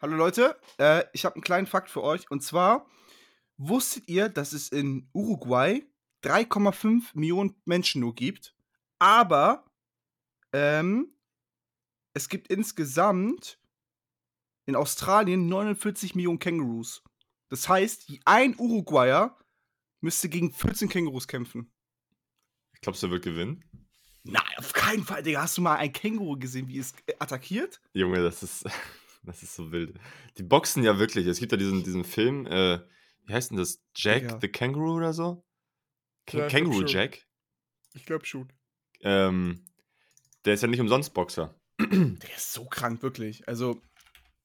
Hallo Leute, äh, ich habe einen kleinen Fakt für euch. Und zwar, wusstet ihr, dass es in Uruguay 3,5 Millionen Menschen nur gibt? Aber ähm, es gibt insgesamt in Australien 49 Millionen Kängurus. Das heißt, ein Uruguayer müsste gegen 14 Kängurus kämpfen. Glaubst du, er wird gewinnen? Nein, auf keinen Fall, Digga. Hast du mal ein Känguru gesehen, wie es attackiert? Junge, das ist, das ist so wild. Die boxen ja wirklich. Es gibt ja diesen, diesen Film, äh, wie heißt denn das? Jack Ja. the Kangaroo oder so? Ja, ich glaub Kangaroo schon. Jack? Ich glaube schon. Ähm, der ist ja nicht umsonst Boxer. Der ist so krank, wirklich. Also,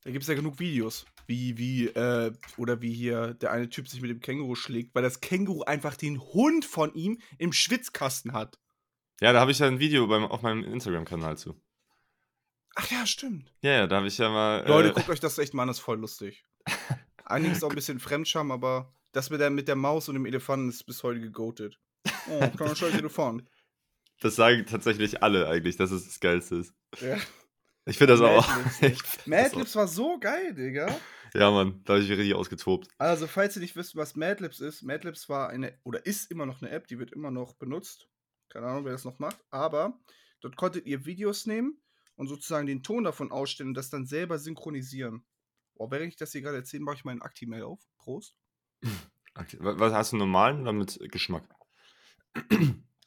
da gibt es ja genug Videos. Wie, wie, äh, oder wie hier der eine Typ sich mit dem Känguru schlägt, weil das Känguru einfach den Hund von ihm im Schwitzkasten hat. Ja, da habe ich ja ein Video beim, auf meinem Instagram-Kanal zu. Ach ja, stimmt. Ja, ja, da habe ich ja mal. Leute, äh, guckt euch das echt mal an, das ist voll lustig. Einiges auch ein bisschen Fremdscham, aber das mit der, mit der Maus und dem Elefanten ist bis heute gegoatet. Oh, kleiner scheiß Elefant. das sagen tatsächlich alle eigentlich, dass es das Geilste ist. Ja. Ich finde das auch. Madlibs, war so geil, Digga. Ja, Mann, da habe ich mich richtig ausgetobt. Also, falls ihr nicht wisst, was Madlibs ist, Madlibs war eine, oder ist immer noch eine App, die wird immer noch benutzt. Keine Ahnung, wer das noch macht. Aber dort konntet ihr Videos nehmen und sozusagen den Ton davon ausstellen und das dann selber synchronisieren. Boah, während ich das hier gerade erzähle, mache ich meinen Actimel auf. Prost. Okay. wa- Was hast du normalen oder mit Geschmack?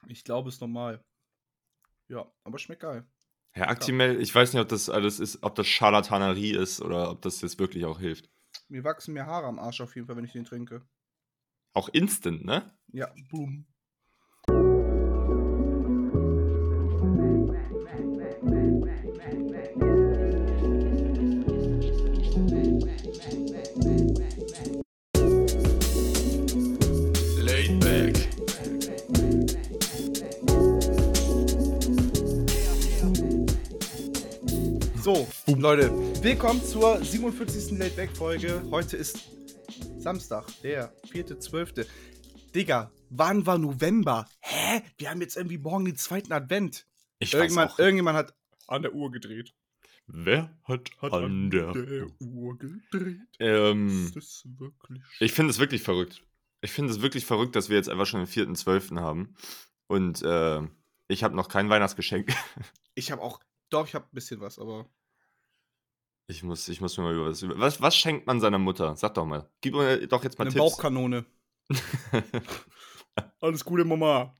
Ich glaube, es ist normal. Ja, aber schmeckt geil. Herr Actimel, ich weiß nicht, ob das alles ist, ob das Scharlatanerie ist oder ob das jetzt wirklich auch hilft. Mir wachsen mir Haare am Arsch auf jeden Fall, wenn ich den trinke. Auch instant, ne? Ja, boom. So, Leute, willkommen zur 47. Late Back Folge. Heute ist Samstag, der 4.12. Digga, wann war November? Hä? Wir haben jetzt irgendwie morgen den zweiten Advent. Ich Irgendjemand, weiß auch. irgendjemand hat an der Uhr gedreht. Wer hat, an der... Uhr gedreht. Ähm, Ist das wirklich? ich finde es wirklich verrückt. Ich finde es wirklich verrückt, dass wir jetzt einfach schon den 4.12. haben. Und äh, ich habe noch kein Weihnachtsgeschenk. Ich habe auch, doch, ich habe ein bisschen was, aber Ich muss, ich muss mir mal über was, über was. Was schenkt man seiner Mutter? Sag doch mal. Gib mir doch jetzt mal eine Tipps. Bauchkanone. Alles Gute, Mama.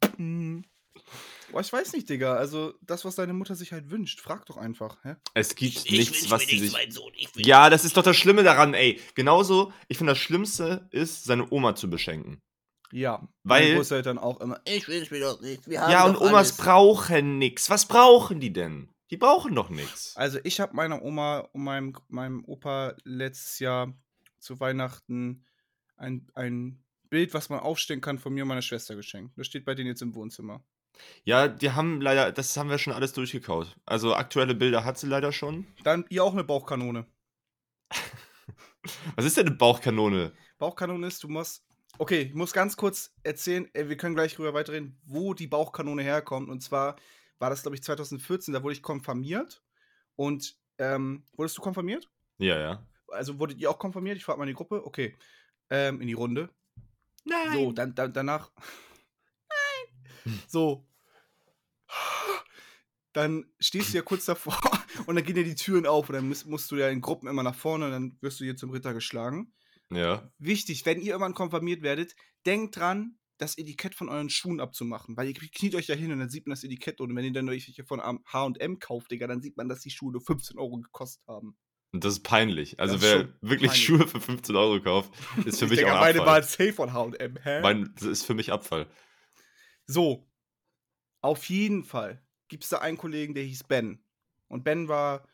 Boah, ich weiß nicht, Digga. Also, das, was deine Mutter sich halt wünscht, frag doch einfach. Hä? Es gibt Ich nichts, wünsch was nichts, sich. mein Sohn. Ich Ja, das ist doch das Schlimme daran, ey. Genauso, ich finde, das Schlimmste ist, seine Oma zu beschenken. Ja. Weil- Meine Großeltern auch immer. Ich wünsch mir doch nichts. Wir haben Ja, und Omas alles. brauchen nix. Was brauchen die denn? Die brauchen doch nix. Also, ich habe meiner Oma und meinem, meinem Opa letztes Jahr zu Weihnachten ein, ein Bild, was man aufstellen kann, von mir und meiner Schwester geschenkt. Das steht bei denen jetzt im Wohnzimmer. Ja, die haben leider, das haben wir schon alles durchgekaut. Also aktuelle Bilder hat sie leider schon. Dann ihr auch eine Bauchkanone. Was ist denn eine Bauchkanone? Bauchkanone ist, du musst. Okay, ich muss ganz kurz erzählen, äh, wir können gleich drüber weiterreden, wo die Bauchkanone herkommt. Und zwar war das, glaube ich, 2014, da wurde ich konfirmiert. Und ähm, wurdest du konfirmiert? Ja, ja. Also wurdet ihr auch konfirmiert? Ich frage mal in die Gruppe. Okay. Ähm, in die Runde. Nein. So, dann, dann danach. Nein. So. Dann stehst du ja kurz davor und dann gehen ja die Türen auf und dann musst, musst du ja in Gruppen immer nach vorne und dann wirst du hier zum Ritter geschlagen. Ja. Wichtig, wenn ihr irgendwann konfirmiert werdet, denkt dran, das Etikett von euren Schuhen abzumachen, weil ihr kniet euch ja hin und dann sieht man das Etikett und wenn ihr dann welche von H&M kauft, Digga, dann sieht man, dass die Schuhe nur 15 Euro gekostet haben. Und das ist peinlich. Also ist wer wirklich peinlich. Schuhe für 15 Euro kauft, ist für mich Digga, auch meine Abfall. waren safe von H&M, hä? Mein, das ist für mich Abfall. So, auf jeden Fall gibt es da einen Kollegen, der hieß Ben. Und Ben war,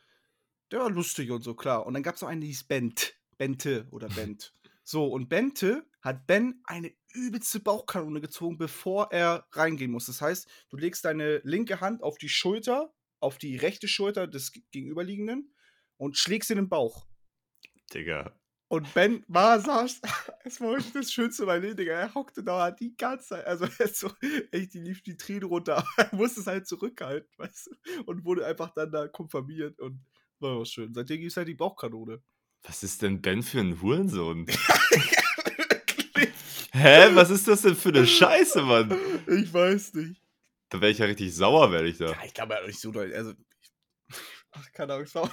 der war lustig und so, klar. Und dann gab es noch einen, der hieß Bent. Bente oder Bent. So, und Bente hat Ben eine übelste Bauchkanone gezogen, bevor er reingehen muss. Das heißt, du legst deine linke Hand auf die Schulter, auf die rechte Schulter des Gegenüberliegenden und schlägst in den Bauch. Digga. Und Ben war, saß, es war wirklich das Schönste mein Leben, Digga. Er hockte da die ganze Zeit, also er ist so, echt, die lief die Tränen runter, er musste es halt zurückhalten, weißt du, und wurde einfach dann da konfirmiert und war auch schön. Seitdem gibt es halt die Bauchkanone. Was ist denn Ben für ein Hurensohn? Hä? Was ist das denn für eine Scheiße, Mann? Ich weiß nicht. Da wäre ich ja richtig sauer, werde ich da. Ja, ich glaube ja nicht so doll. Also, ach, keine Ahnung, sorry.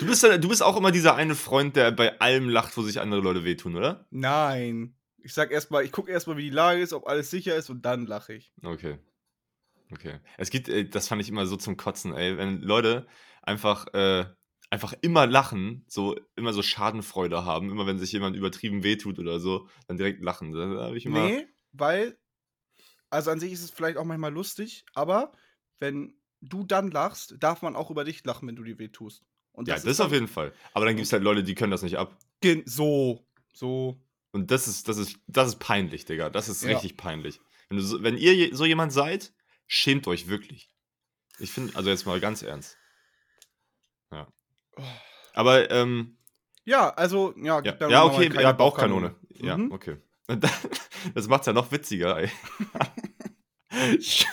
Du bist, du bist auch immer dieser eine Freund, der bei allem lacht, wo sich andere Leute wehtun, oder? Nein. Ich sag erstmal, ich gucke erstmal, wie die Lage ist, ob alles sicher ist und dann lache ich. Okay. Okay. Es gibt, ey, das fand ich immer so zum Kotzen, ey, wenn Leute einfach, äh, einfach immer lachen, so immer so Schadenfreude haben, immer wenn sich jemand übertrieben wehtut oder so, dann direkt lachen. Da, ich immer. Nee, weil, also an sich ist es vielleicht auch manchmal lustig, aber wenn du dann lachst, darf man auch über dich lachen, wenn du dir weh tust. Und ja, das, auf jeden Fall. Aber dann gibt es halt Leute, die können das nicht ab. So, so. Und das ist, das ist, das ist peinlich, Digga. Das ist Ja. richtig peinlich. Wenn, so, wenn ihr so jemand seid, schämt euch wirklich. Ich finde, also jetzt mal ganz ernst. Ja. Aber, ähm, Ja, also, ja, ja, ja okay, keine ja, Bauchkanone. Ja, Mhm. okay. Das macht's ja noch witziger, ey.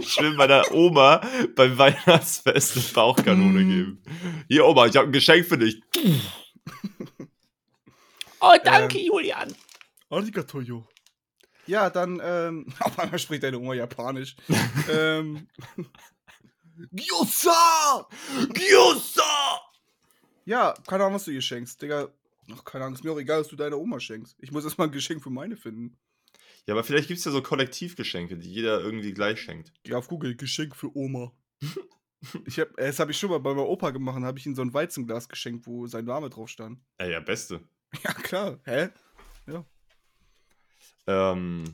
Ich will meiner Oma beim Weihnachtsfest eine Bauchkanone Mm. geben. Hier, Oma, ich habe ein Geschenk für dich. Oh, danke, Julian. Arigato, yo. Ja, dann, ähm, auf einmal spricht deine Oma Japanisch. ähm, Gyoza! Gyoza! ja, keine Ahnung, was du ihr schenkst, Digga. Ach, keine Ahnung, ist mir auch egal, was du deiner Oma schenkst. Ich muss erstmal ein Geschenk für meine finden. Ja, aber vielleicht gibt's ja so Kollektivgeschenke, die jeder irgendwie gleich schenkt. Geh auf Google, Geschenk für Oma. Ich hab, das habe ich schon mal bei meinem Opa gemacht, habe ich ihm so ein Weizenglas geschenkt, wo sein Name drauf stand. Ja, ja, beste. Ja, klar. Hä? Ähm,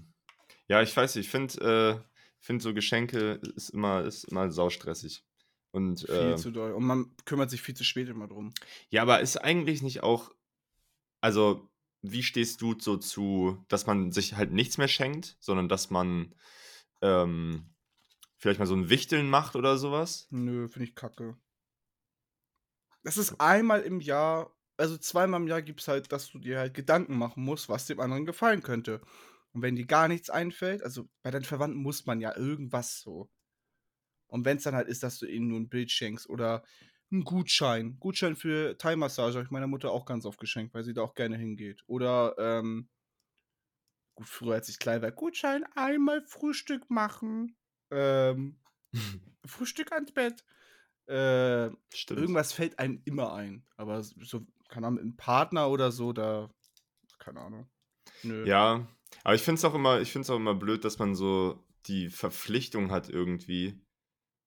ja, ich weiß nicht, ich finde äh, find so Geschenke ist immer, ist immer saustressig. Und, Viel äh, zu doll. Und man kümmert sich viel zu spät immer drum. ja, aber ist eigentlich nicht auch, also, wie stehst du so zu, dass man sich halt nichts mehr schenkt, sondern dass man ähm, vielleicht mal so ein Wichteln macht oder sowas? Nö, finde ich kacke. Das ist einmal im Jahr, also zweimal im Jahr gibt es halt, dass du dir halt Gedanken machen musst, was dem anderen gefallen könnte. Und wenn dir gar nichts einfällt, also bei deinen Verwandten muss man ja irgendwas so. Und wenn es dann halt ist, dass du ihnen nur ein Bild schenkst oder einen Gutschein. Gutschein für Thai-Massage habe ich meiner Mutter auch ganz oft geschenkt, weil sie da auch gerne hingeht. Oder, ähm, gut, früher als ich klein war, Gutschein, einmal Frühstück machen. Ähm, Frühstück ans Bett. Äh, Stimmt. irgendwas fällt einem immer ein. Aber so, keine Ahnung, mit einem Partner oder so, da. Keine Ahnung. Nö. Ja, aber ich finde es auch immer, ich finde es auch immer blöd, dass man so die Verpflichtung hat irgendwie.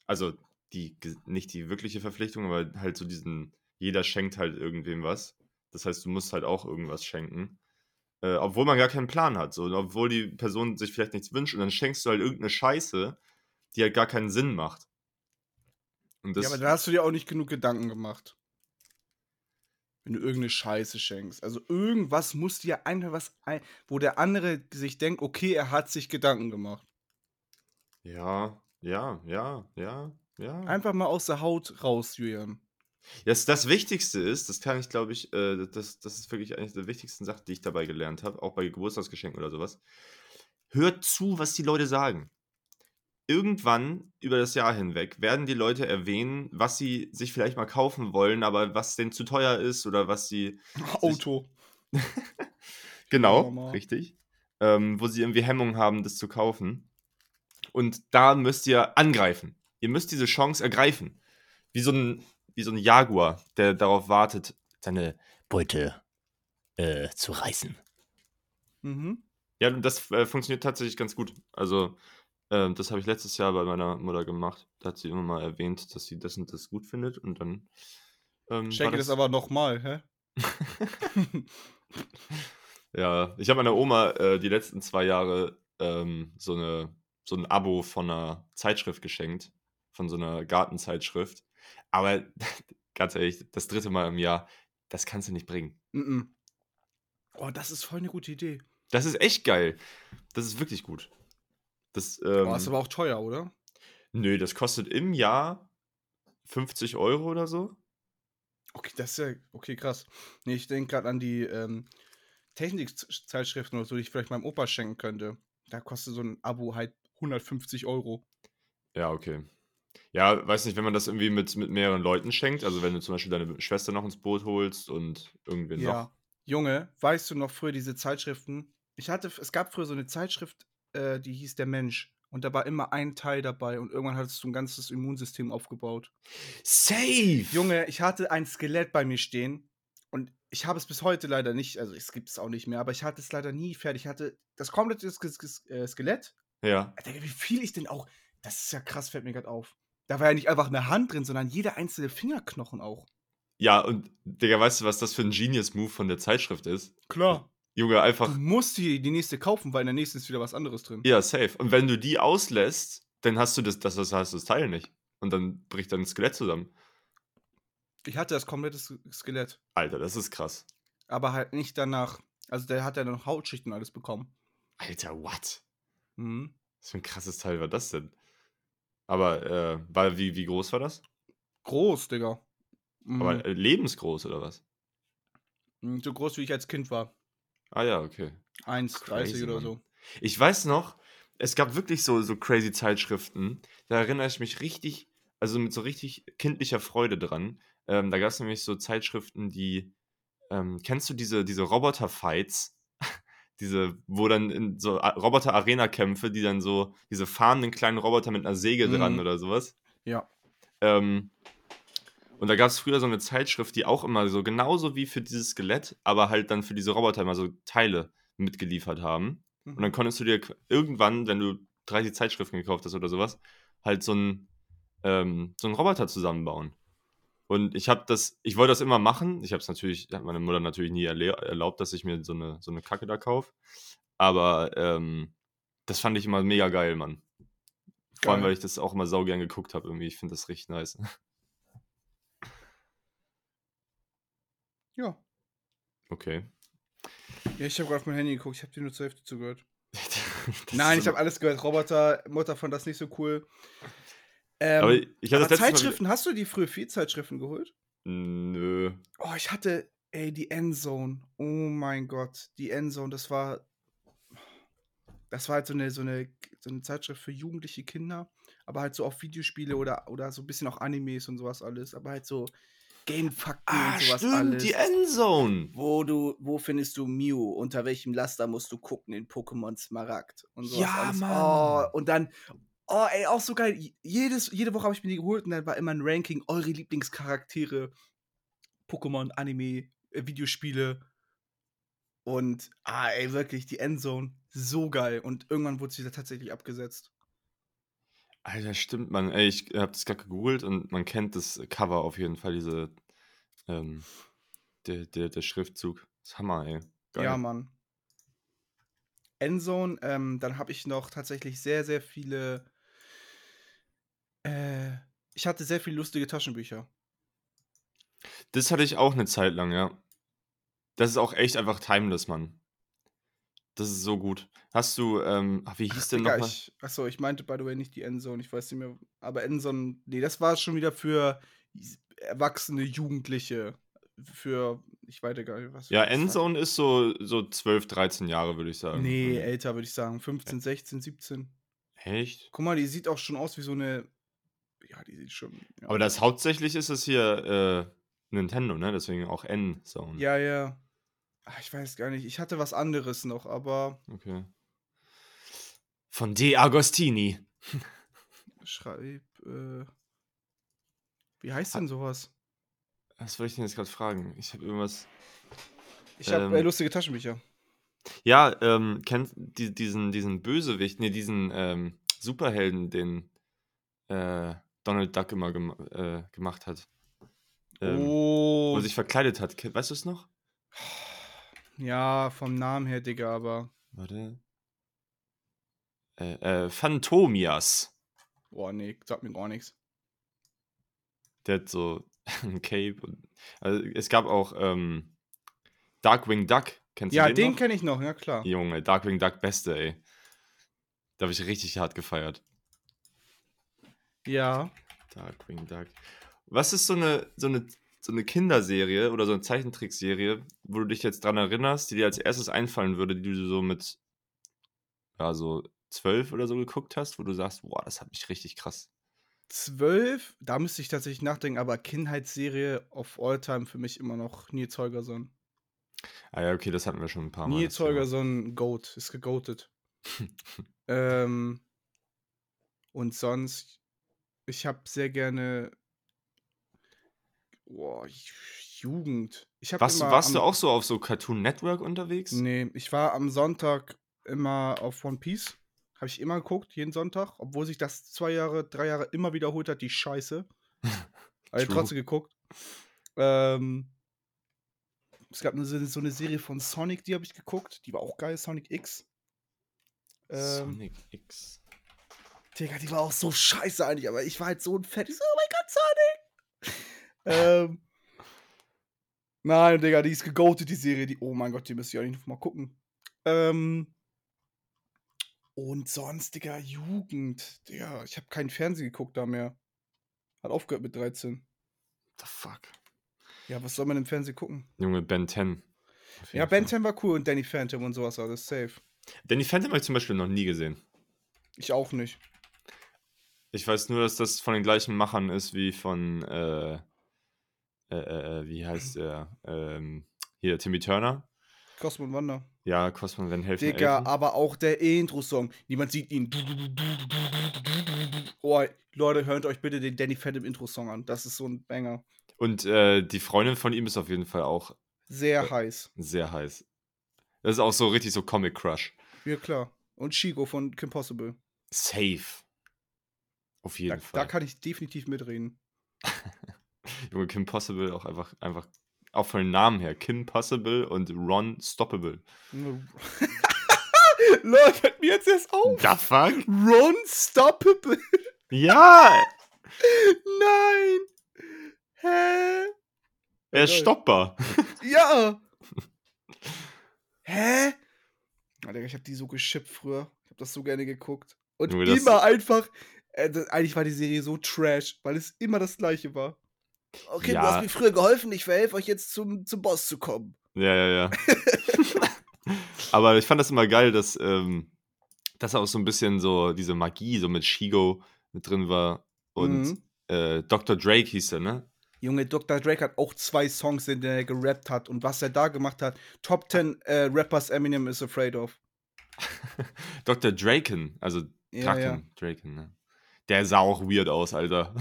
Also die nicht die wirkliche Verpflichtung, aber halt so diesen, jeder schenkt halt irgendwem was. Das heißt, du musst halt auch irgendwas schenken. Äh, obwohl man gar keinen Plan hat. So, und obwohl die Person sich vielleicht nichts wünscht und dann schenkst du halt irgendeine Scheiße, die halt gar keinen Sinn macht. Und das, ja, aber da hast du dir auch nicht genug Gedanken gemacht. Wenn du irgendeine Scheiße schenkst. Also irgendwas muss dir einfach was ein, wo der andere sich denkt, okay, er hat sich Gedanken gemacht. ja, ja, ja, ja, ja. Einfach mal aus der Haut raus, Julian. Das, das Wichtigste ist, das kann ich glaube ich, äh, das, das ist wirklich eine der wichtigsten Sachen, die ich dabei gelernt habe, auch bei Geburtstagsgeschenken oder sowas. Hört zu, was die Leute sagen. Irgendwann über das Jahr hinweg werden die Leute erwähnen, was sie sich vielleicht mal kaufen wollen, aber was denen zu teuer ist oder was sie. Auto. Genau, richtig. Ähm, wo sie irgendwie Hemmungen haben, das zu kaufen. Und da müsst ihr angreifen. Ihr müsst diese Chance ergreifen. Wie so ein, wie so ein Jaguar, der darauf wartet, seine Beute äh, zu reißen. Mhm. Ja, das äh, funktioniert tatsächlich ganz gut. Also, ähm, das habe ich letztes Jahr bei meiner Mutter gemacht. Da hat sie immer mal erwähnt, dass sie das und das gut findet. Und dann. Ähm, war Schenke das aber nochmal, hä? Ja, ich habe meiner Oma äh, die letzten zwei Jahre ähm, so, eine, so ein Abo von einer Zeitschrift geschenkt. Von so einer Gartenzeitschrift. Aber ganz ehrlich, das dritte Mal im Jahr, das kannst du nicht bringen. Mhm. Oh, das ist voll eine gute Idee. Das ist echt geil. Das ist wirklich gut. Das, ähm, Oh, ist aber auch teuer, oder? Nö, das kostet im Jahr 50 Euro oder so. Okay, das ist ja, okay, krass. Nee, ich denke gerade an die ähm, Technikzeitschriften oder so, die ich vielleicht meinem Opa schenken könnte. Da kostet so ein Abo halt 150 Euro. Ja, okay. Ja, weiß nicht, wenn man das irgendwie mit, mit mehreren Leuten schenkt, also wenn du zum Beispiel deine Schwester noch ins Boot holst und irgendwen noch. Ja. Junge, weißt du noch früher diese Zeitschriften? Ich hatte, es gab früher so eine Zeitschrift, äh, die hieß Der Mensch. Und da war immer ein Teil dabei und irgendwann hattest du ein ganzes Immunsystem aufgebaut. Safe! Junge, ich hatte ein Skelett bei mir stehen und ich habe es bis heute leider nicht, also es gibt es auch nicht mehr, aber ich hatte es leider nie fertig. Ich hatte das komplette äh, Skelett. Ja. Alter, wie viel ich denn auch. Das ist ja krass, fällt mir gerade auf. Da war ja nicht einfach eine Hand drin, sondern jeder einzelne Fingerknochen auch. Ja, und Digga, weißt du, was das für ein Genius-Move von der Zeitschrift ist? Klar. Junge, Du einfach. musst die, die nächste kaufen, weil in der nächsten ist wieder was anderes drin. Ja, safe. Und wenn du die auslässt, dann hast du das, das, das hast du das Teil nicht. Und dann bricht dein Skelett zusammen. Ich hatte das komplette Skelett. Alter, das ist krass. Aber halt nicht danach. Also der hat ja noch Hautschichten und alles bekommen. Alter, what? Mhm. Was für ein krasses Teil war das denn? Aber, äh, war, wie, wie groß war das? Groß, Digga. Mhm. Aber äh, lebensgroß oder was? Mhm, so groß wie ich als Kind war. Ah ja, okay. 1,30 Crazy, oder Mann. so. Ich weiß noch, es gab wirklich so, so crazy Zeitschriften. Da erinnere ich mich richtig, also mit so richtig kindlicher Freude dran. Ähm, da gab es nämlich so Zeitschriften, die, ähm, kennst du diese, diese Roboter-Fights? diese, wo dann in so Roboter-Arena-Kämpfe, die dann so, diese fahrenden kleinen Roboter mit einer Säge dran Mhm. oder sowas. Ja. Ähm, und da gab es früher so eine Zeitschrift, die auch immer so genauso wie für dieses Skelett, aber halt dann für diese Roboter immer so Teile mitgeliefert haben. Und dann Mhm. konntest du dir irgendwann, wenn du 30 Zeitschriften gekauft hast oder sowas, halt so einen, ähm, so einen Roboter zusammenbauen. Und ich habe das, ich wollte das immer machen. Ich habe es natürlich, hat meine Mutter natürlich nie erlaubt, dass ich mir so eine, so eine Kacke da kaufe. Aber ähm, das fand ich immer mega geil, Mann. Vor allem, weil ich das auch immer saugern geguckt habe, irgendwie. Ich finde das richtig nice. Ja. Okay. Ja, ich habe gerade auf mein Handy geguckt. Ich habe dir nur zur Hälfte zugehört. Nein, ist ich habe alles gehört. Roboter, Mutter fand das nicht so cool. Ähm, Aber ich hatte aber das. Zeitschriften, hast du die früher viel Zeitschriften geholt? Nö. Oh, ich hatte, ey, die Endzone. Oh mein Gott, die Endzone, das war. Das war halt so eine, so eine, so eine Zeitschrift für jugendliche Kinder, aber halt so auf Videospiele oder, oder so ein bisschen auch Animes und sowas alles, aber halt so Game-Fakten Ah, und sowas stimmt, alles. die Endzone. wo du, wo findest du Mew? Unter welchem Laster musst du gucken in Pokémon Smaragd? Und sowas Ja, alles. Mann. Oh, und dann, oh, ey, auch so geil. Jedes, jede Woche habe ich mir die geholt und dann war immer ein Ranking, eure Lieblingscharaktere, Pokémon, Anime, äh, Videospiele. Und, ah, ey, wirklich, die Endzone, so geil. Und irgendwann wurde sie da tatsächlich abgesetzt. Alter, stimmt, man. Ey, ich habe das gerade gegoogelt und man kennt das Cover auf jeden Fall, diese, ähm, der, der, der Schriftzug. Das ist Hammer, ey. Geil. Ja, Mann. Endzone, ähm, dann habe ich noch tatsächlich sehr, sehr viele. Äh, ich hatte sehr viele lustige Taschenbücher. Das hatte ich auch eine Zeit lang, ja. Das ist auch echt einfach timeless, Mann. Das ist so gut. Hast du, ähm, ach, wie hieß denn Digga, nochmal? ich, achso, ich meinte by the way nicht die Endzone, ich weiß nicht mehr. Aber Endzone, nee, das war schon wieder für erwachsene Jugendliche. Für, ich weiß gar nicht, was. Ja, war- Endzone ist so, so 12, 13 Jahre, würde ich sagen. Nee, Mhm. älter würde ich sagen. 15, 16, 17. Echt? Guck mal, die sieht auch schon aus wie so eine. Ja, die sieht schon. Ja. Aber das hauptsächlich ist es hier äh, Nintendo, ne? Deswegen auch Endzone. Ja, ja. Ach, ich weiß gar nicht. Ich hatte was anderes noch, aber Okay. Von De Agostini. schreib. Äh, wie heißt denn sowas? Was wollte ich denn jetzt gerade fragen? Ich habe irgendwas. Ich habe Ähm. äh, lustige Taschenbücher. Ja, ähm, kennt die, diesen, diesen Bösewicht, nee, diesen ähm, Superhelden, den äh, Donald Duck immer gem äh, gemacht hat. Ähm, Wo oh. er sich verkleidet hat. Weißt du es noch? Ja, vom Namen her, Digga, aber. Warte. Äh, äh, Phantomias. Boah, nee, sagt mir gar nichts. Der hat so ein Cape. Und, also es gab auch ähm, Darkwing Duck. Kennst Ja, du den, den noch? kenne ich noch, ja klar. Junge, Darkwing Duck beste, ey. Da habe ich richtig hart gefeiert. Ja. Darkwing Duck. Was ist so eine, so eine, so eine Kinderserie oder so eine Zeichentrickserie, wo du dich jetzt dran erinnerst, die dir als erstes einfallen würde, die du so mit ja, so zwölf oder so geguckt hast, wo du sagst, boah, das hat mich richtig krass 12, da müsste ich tatsächlich nachdenken, aber Kindheitsserie of all time für mich immer noch Nils Holgersson. Ah ja, okay, das hatten wir schon ein paar Mal. Nils. Holgersson, Goat, ist gegoatet. ähm, und sonst, ich habe sehr gerne boah, Jugend. Ich Warst, warst am, du auch so auf so Cartoon Network unterwegs? Nee, ich war am Sonntag immer auf One Piece. Habe ich immer geguckt, jeden Sonntag, obwohl sich das zwei Jahre, drei Jahre immer wiederholt hat, die Scheiße. Aber ich trotzdem geguckt. Ähm, es gab eine, so so eine Serie von Sonic, die habe ich geguckt. Die war auch geil, Sonic X. Ähm, Sonic X. Digga, die war auch so scheiße eigentlich, aber ich war halt so ein Fett. Ich so, oh mein Gott, Sonic! Ähm, nein, Digga, die ist gegoatet, die Serie. Die, oh mein Gott, die müsst ihr eigentlich noch mal gucken. Ähm, und sonst, Digga, Jugend. Digga, ich habe keinen Fernsehen geguckt da mehr. Hat aufgehört mit 13. The fuck? Ja, was soll man im Fernsehen gucken? Junge, Ben 10. Auf Ja, Ben Fall. 10 war cool und Danny Phantom und sowas, alles safe. Danny Phantom habe ich zum Beispiel noch nie gesehen. Ich auch nicht. Ich weiß nur, dass das von den gleichen Machern ist wie von, äh, äh, äh, wie heißt der? Ähm, hier, Timmy Turner. Cosmo und Wanda. Ja, Cosmo Van Helfen. Digga, Elfen. aber auch der Intro-Song. Niemand sieht ihn. Oh, Leute, hört euch bitte den Danny Phantom Intro-Song an. Das ist so ein Banger. Und äh, die Freundin von ihm ist auf jeden Fall auch Sehr Äh, heiß. sehr heiß. Das ist auch so richtig so Comic Crush. Ja, klar. Und Chico von Kim Possible. Safe. Auf Da, jeden da Fall. kann ich definitiv mitreden. Junge, Kim Possible auch einfach, einfach, auch von den Namen her. Kim Possible und Ron Stoppable. Leute, fällt mir jetzt erst auf. The fuck? Ron Stoppable. Ja! Nein. Hä? Er ist stoppbar. Ja. Hä? Digga, ich hab die so geschippt früher. Ich hab das so gerne geguckt. Und das- immer einfach. Äh, das, eigentlich war die Serie so trash, weil es immer das gleiche war. Okay, Ja. du hast mir früher geholfen, ich verhelfe euch jetzt zum, zum Boss zu kommen. Ja, ja, ja. Aber ich fand das immer geil, dass, ähm, dass auch so ein bisschen so diese Magie so mit Shigo mit drin war. Und Mhm. äh, Dr. Drake hieß er, ne? Junge, Dr. Drake hat auch zwei Songs, in denen er gerappt hat. Und was er da gemacht hat, Top 10 äh, Rappers Eminem is afraid of. Dr. Draken, also Ja, Draken, ja. Draken, ne? Der sah auch weird aus, Alter.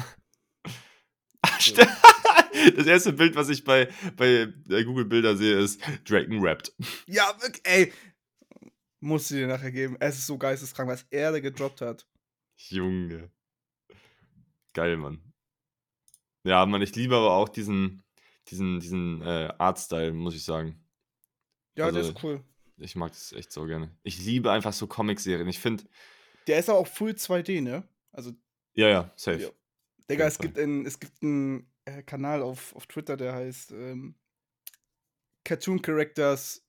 Das erste Bild, was ich bei, bei äh, Google Bilder sehe, ist Draken rappt. Ja, wirklich, ey. Musst du dir nachher geben. Es ist so geisteskrank, was er da gedroppt hat. Junge. Geil, Mann. Ja, Mann, ich liebe aber auch diesen, diesen, diesen äh, Artstyle, muss ich sagen. Ja, der Also- ist cool. Ich mag das echt so gerne. Ich liebe einfach so Comic-Serien. Ich finde, Der ist aber auch Full 2D, ne? Also, ja, ja, safe. Ja. Digga, es gibt, einen, es gibt einen äh, Kanal auf, auf Twitter, der heißt ähm, Cartoon Characters.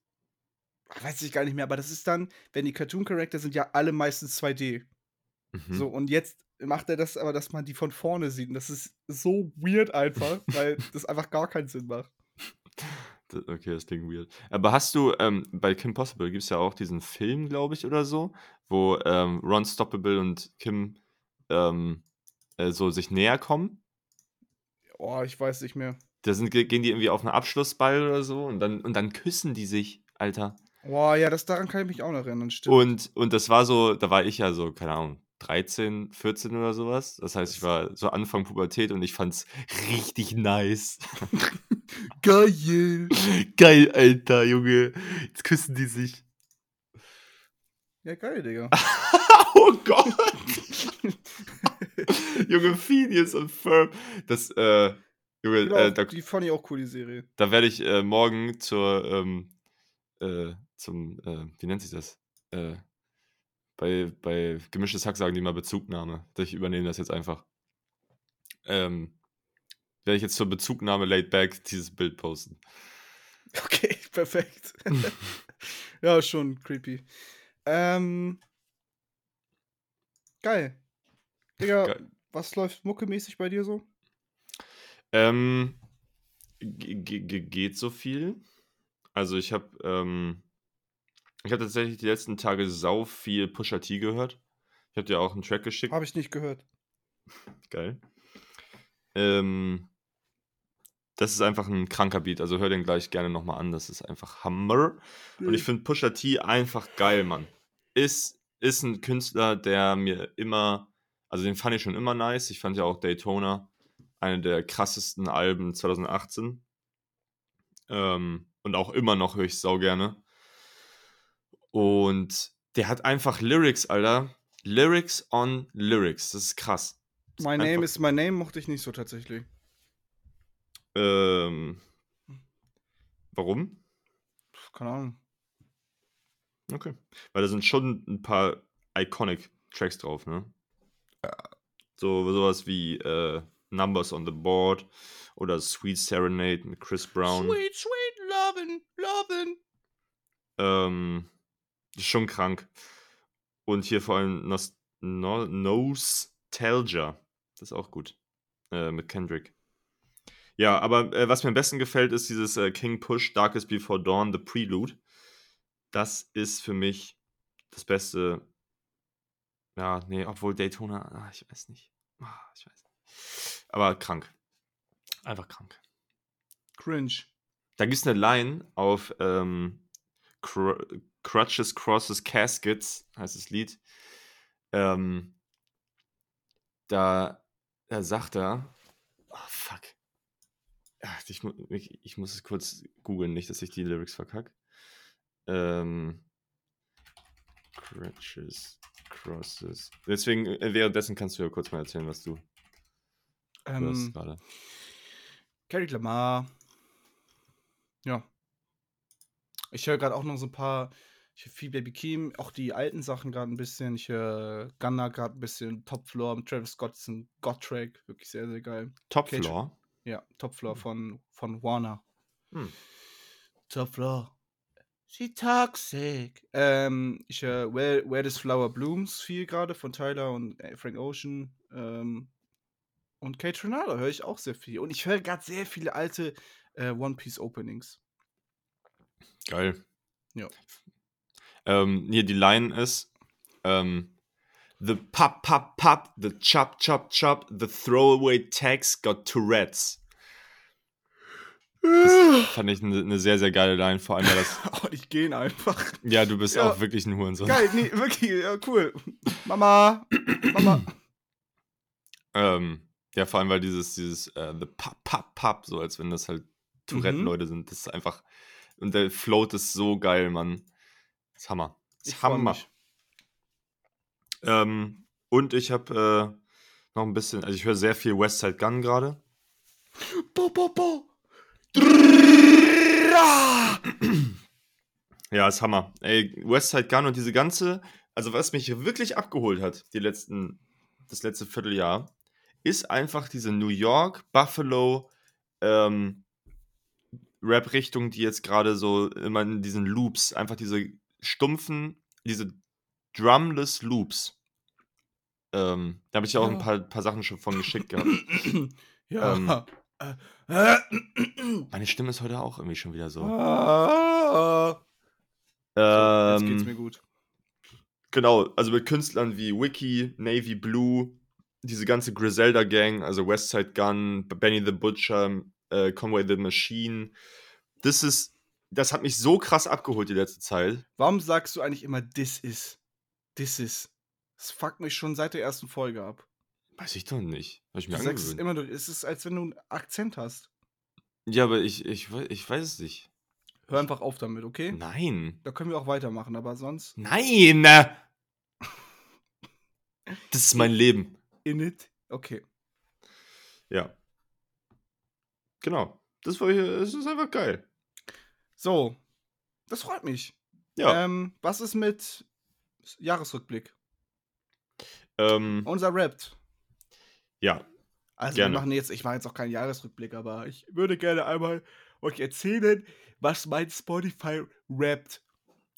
Ach, Weiß ich gar nicht mehr, aber das ist dann, wenn die Cartoon Characters sind ja alle meistens 2D. Mhm. So, und jetzt macht er das aber, dass man die von vorne sieht. Und das ist so weird einfach, weil das einfach gar keinen Sinn macht. Okay, das klingt weird. Aber hast du, ähm, bei Kim Possible gibt es ja auch diesen Film, glaube ich, oder so, wo ähm, Ron Stoppable und Kim ähm, äh, so sich näher kommen. Oh, ich weiß nicht mehr. Da sind, ge- gehen die irgendwie auf einen Abschlussball oder so und dann, und dann küssen die sich, Alter. Boah, ja, das daran kann ich mich auch noch erinnern, stimmt. Und, und das war so, da war ich ja so, keine Ahnung, 13, 14 oder sowas. Das heißt, ich war so Anfang Pubertät und ich fand's richtig nice. Geil! Geil, Alter, Junge. Jetzt küssen die sich. Ja, geil, Digga. oh Gott. Junge, Phineas und Ferb. Das, äh, Junge, Genau, äh, da, die fand ich auch cool, die Serie. da werde ich äh, morgen zur, ähm, äh, zum, äh, wie nennt sich das? Äh, bei, bei gemischtes Hack sagen die mal Bezugnahme. Ich übernehme das jetzt einfach. Ähm, werde ich jetzt zur Bezugnahme laid back dieses Bild posten. Okay, perfekt. ja, schon creepy. Ähm. Geil. Digga, Geil. was läuft muckemäßig bei dir so? Ähm, ge- ge- ge- geht so viel. Also ich habe ähm, ich habe tatsächlich die letzten Tage sau viel Pusha T gehört. Ich habe dir auch einen Track geschickt. Habe ich nicht gehört. Geil. Ähm, das ist einfach ein kranker Beat. Also hör den gleich gerne nochmal an. Das ist einfach Hammer. Und ich finde Pusha T einfach geil, Mann. Ist, ist ein Künstler, der mir immer, also den fand ich schon immer nice. Ich fand ja auch Daytona eine der krassesten Alben 2018. Ähm, und auch immer noch höre ich sau gerne. Und der hat einfach Lyrics, Alter. Lyrics on Lyrics. Das ist krass. Das My ist Name is My Name mochte ich nicht so tatsächlich. Ähm, warum? Keine Ahnung. Okay. Weil da sind schon ein paar iconic Tracks drauf, ne? So sowas wie äh, Numbers on the Board oder Sweet Serenade mit Chris Brown. Sweet, sweet, lovin', lovin'. Ähm, schon krank. Und hier vor allem Nos no Nostalgia. Das ist auch gut. Äh, mit Kendrick. Ja, aber äh, was mir am besten gefällt, ist dieses äh, King Push, Darkest Before Dawn, The Prelude. Das ist für mich das Beste. Ja, nee, obwohl Daytona, ah, ich weiß nicht. Ah, ich weiß nicht. Aber krank. Einfach krank. Cringe. Da gibt es eine Line auf ähm, Cr Crutches, Crosses, Caskets, heißt das Lied. Ähm, da, da sagt er, oh fuck. Ach, ich, ich, ich muss es kurz googeln, nicht, dass ich die Lyrics verkack. Ähm, Crutches, Crosses. Deswegen, äh, währenddessen kannst du ja kurz mal erzählen, was du hörst Ähm, gerade. Kendrick Lamar. Ja. Ich höre gerade auch noch so ein paar. Ich höre viel Baby Keem, auch die alten Sachen gerade ein bisschen. Ich höre Gunner gerade ein bisschen. Top Floor mit Travis Scott ist ein God-Track. Wirklich sehr, sehr geil. Top Floor. Ja, Top Floor Hm. von, von Warner. Hm. Top Floor. She toxic. Ähm, ich höre Where, Where This Flower Blooms viel gerade von Tyler und äh, Frank Ocean. Ähm, und Kate Renata höre ich auch sehr viel. Und ich höre gerade sehr viele alte äh, One Piece Openings. Geil. Ja. Ähm, hier die Line ist: ähm, The pop, pop, pop, the chop, chop, chop, the throwaway tags got Tourette's. Das fand ich eine ne sehr, sehr geile Line, vor allem, weil das. oh, die gehen einfach. Ja, du bist Ja. auch wirklich ein Hurensohn. Geil, nee, wirklich, ja, cool. Mama, Mama. Ähm, ja, vor allem, weil dieses, dieses äh, The pop, pop, pop, so als wenn das halt Tourette-Leute sind, das ist einfach. Und der Float ist so geil, Mann. Das ist Hammer. Das Ich ist Hammer. Ähm, und ich habe äh, noch ein bisschen, also ich höre sehr viel Westside Gun gerade. Bo, bo, bo. Ja, ist Hammer. Ey, Westside Gun und diese ganze, also was mich wirklich abgeholt hat, die letzten, das letzte Vierteljahr, ist einfach diese New York, Buffalo, ähm, Rap-Richtung, die jetzt gerade so immer in diesen Loops, einfach diese stumpfen, diese drumless Loops. Ähm, da habe ich auch ein Ja. paar, paar Sachen schon von geschickt gehabt. ja. Ähm. Äh, äh, Meine Stimme ist heute auch irgendwie schon wieder so. Ähm, Jetzt geht's mir gut. Genau, also mit Künstlern wie Wiki, Navy Blue, diese ganze Griselda Gang, also Westside Gun, Benny the Butcher, äh, Conway the Machine. Das ist, das hat mich so krass abgeholt die letzte Zeit. Warum sagst du eigentlich immer this is? This is. Das fuckt mich schon seit der ersten Folge ab. Weiß ich doch nicht. Hab ich Du mir sagst es angewöhnt. immer, nur- es ist, als wenn du einen Akzent hast. Ja, aber ich, ich, wei- ich weiß es nicht. Hör einfach auf damit, okay? Nein. Da können wir auch weitermachen, aber sonst. Nein! Das ist mein Leben. In it? Okay. Ja. Genau. Das war hier, es ist einfach geil. So. Das freut mich. Ja. Ähm, was ist mit Jahresrückblick? Ähm, Unser Rapt. Ja. Also Gerne. wir machen jetzt, ich mache jetzt auch keinen Jahresrückblick, aber ich würde gerne einmal euch erzählen, was mein Spotify Rapt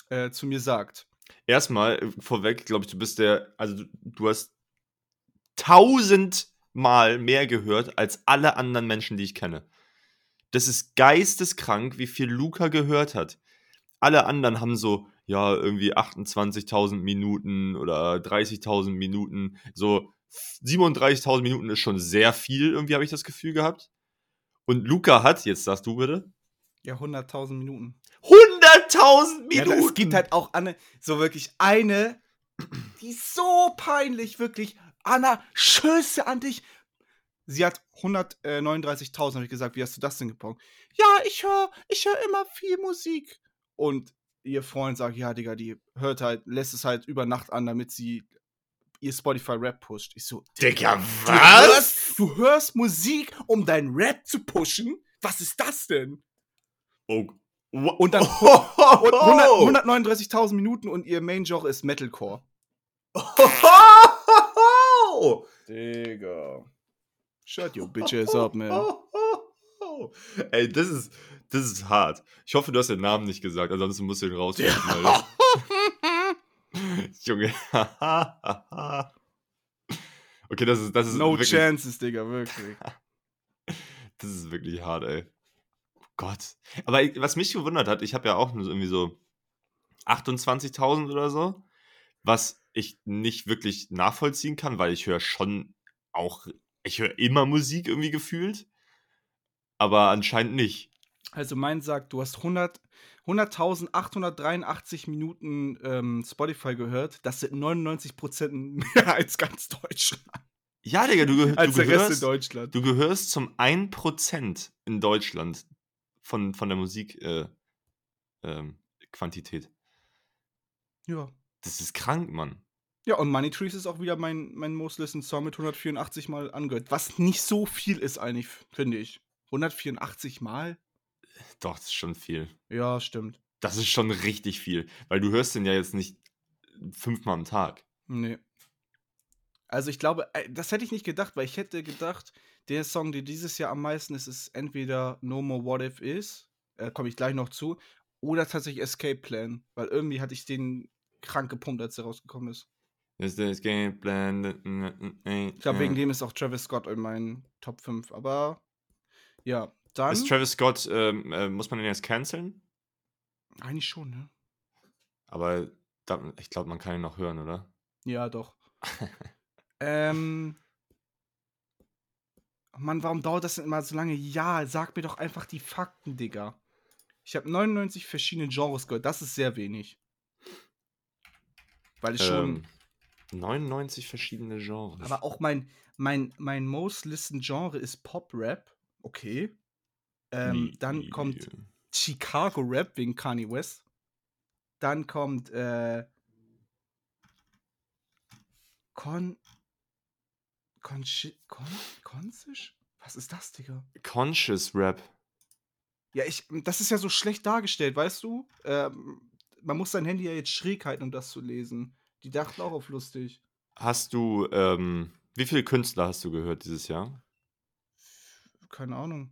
äh, zu mir sagt. erstmal äh, vorweg, glaube ich, du bist der, also du, du hast tausendmal mehr gehört als alle anderen Menschen, die ich kenne. Das ist geisteskrank, wie viel Luca gehört hat. Alle anderen haben so, ja, irgendwie 28.000 Minuten oder 30.000 Minuten, so 37.000 Minuten ist schon sehr viel, irgendwie habe ich das Gefühl gehabt. Und Luca hat, jetzt sagst du bitte, Ja, 100.000 Minuten. 100.000 Ja, Minuten! es gibt halt auch eine, so wirklich eine, die ist so peinlich, wirklich. Anna, Schüsse an dich. Sie hat 139.000, habe ich gesagt, wie hast du das denn gepackt? Ja, ich höre ich hör immer viel Musik. Und ihr Freund sagt, ja, Digga, die hört halt, lässt es halt über Nacht an, damit sie ihr Spotify-Rap pusht. Ich so, Digga, du hörst, du hörst Musik, um deinen Rap zu pushen? Was ist das denn? Oh. Und dann und und 100 139.000 Minuten und ihr Main-Genre ist Metalcore. Digga. Shut your bitches up, man. Ey, das ist, das ist hart. Ich hoffe, du hast den Namen nicht gesagt, ansonsten musst du ihn rausfinden. Alter. Junge. okay, das ist, das ist No wirklich, chances, Digga, wirklich. Das ist wirklich hart, ey. Oh Gott. Aber ich- was mich gewundert hat, ich habe ja auch irgendwie so 28.000 oder so, was ich nicht wirklich nachvollziehen kann, weil ich höre schon auch, ich höre immer Musik irgendwie gefühlt, aber anscheinend nicht. Also mein sagt, du hast 100 100.883 Minuten ähm, Spotify gehört. Das sind 99% mehr als ganz Deutschland. Ja, Digga, du, Als du, gehörst, Deutschland. du gehörst zum 1% in Deutschland von, von der Musik äh, Quantität. Ja. Das ist krank, Mann. Ja, und Money Trees ist auch wieder mein, mein Most Listened Song mit 184 Mal angehört. Was nicht so viel ist eigentlich, finde ich. 184 Mal? Doch, das ist schon viel. Ja, stimmt. Das ist schon richtig viel, weil du hörst den ja jetzt nicht fünfmal am Tag. Nee. Also ich glaube, äh, das hätte ich nicht gedacht, weil ich hätte gedacht, der Song, der dieses Jahr am meisten ist, ist entweder No More What If Is, äh, komme ich gleich noch zu, oder tatsächlich Escape Plan, weil irgendwie hatte ich den krank gepumpt, als der rausgekommen ist. Ist das Game Plan? Ich glaube, wegen dem ist auch Travis Scott in meinen Top 5, aber ja, dann Ist Travis Scott, ähm, äh, muss man den jetzt canceln? eigentlich schon, ne? Aber da, ich glaube, man kann ihn noch hören, oder? Ja, doch. ähm. Mann, warum dauert das denn immer so lange? Ja, sag mir doch einfach die Fakten, Digga. Ich habe 99 verschiedene Genres gehört. Das ist sehr wenig. Weil es schon. Ähm, 99 verschiedene Genres. Aber auch mein, mein, mein most listened Genre ist Pop-Rap. Okay. Ähm, Nie- dann nie- kommt Chicago Rap wegen Kanye West. Dann kommt äh, Con. Conchi. Con. Consisch? Was ist das, Digga? Conscious Rap. Ja, ich. Das ist ja so schlecht dargestellt, weißt du? Ähm, man muss sein Handy ja jetzt schräg halten, um das zu lesen. Die dachten auch auf lustig. Hast du, ähm, wie viele Künstler hast du gehört dieses Jahr? Keine Ahnung.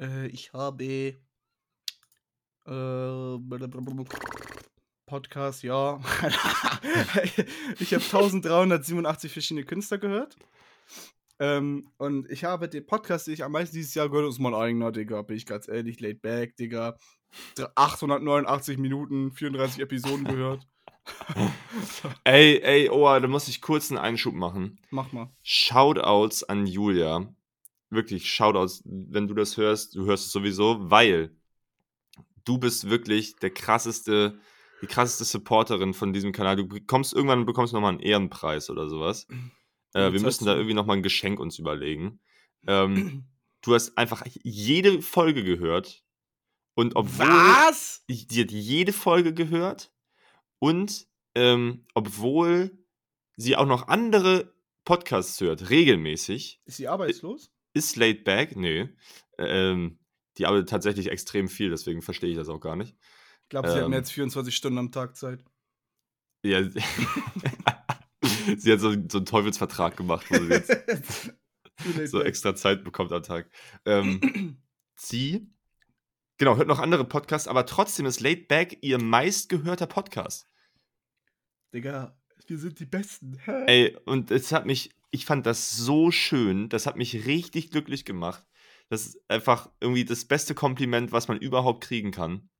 Äh, ich habe. Äh, Podcast, ja. ich habe 1387 verschiedene Künstler gehört. Ähm, und ich habe den Podcast, den ich am meisten dieses Jahr gehört habe, ist mein eigener, Digga. Bin ich ganz ehrlich, laid back, Digga. 889 Minuten, 34 Episoden gehört. Ey, ey, oh, da muss ich kurz einen Einschub machen. Mach mal. Shoutouts an Julia. Wirklich, Shoutouts, wenn du das hörst, du hörst es sowieso, weil du bist wirklich der krasseste, die krasseste Supporterin von diesem Kanal. Du bekommst irgendwann bekommst nochmal einen Ehrenpreis oder sowas. Äh, wir müssen da irgendwie nochmal ein Geschenk uns überlegen. Ähm, du hast einfach jede Folge gehört. Und obwohl Was? die hat jede Folge gehört und ähm, obwohl sie auch noch andere Podcasts hört, regelmäßig, Ist sie arbeitslos? Ist Laid Back, nö. Ähm, die arbeitet tatsächlich extrem viel, deswegen verstehe ich das auch gar nicht. Ich glaube, sie hat ähm, mehr als 24 Stunden am Tag Zeit. Ja, sie hat so, so einen Teufelsvertrag gemacht, wo sie jetzt so extra Zeit bekommt am Tag. Ähm, sie, genau, hört noch andere Podcasts, aber trotzdem ist Laid Back ihr meistgehörter Podcast. Digga, wir sind die Besten. Ey, und es hat mich, ich fand das so schön, das hat mich richtig glücklich gemacht. Das ist einfach irgendwie das beste Kompliment, was man überhaupt kriegen kann.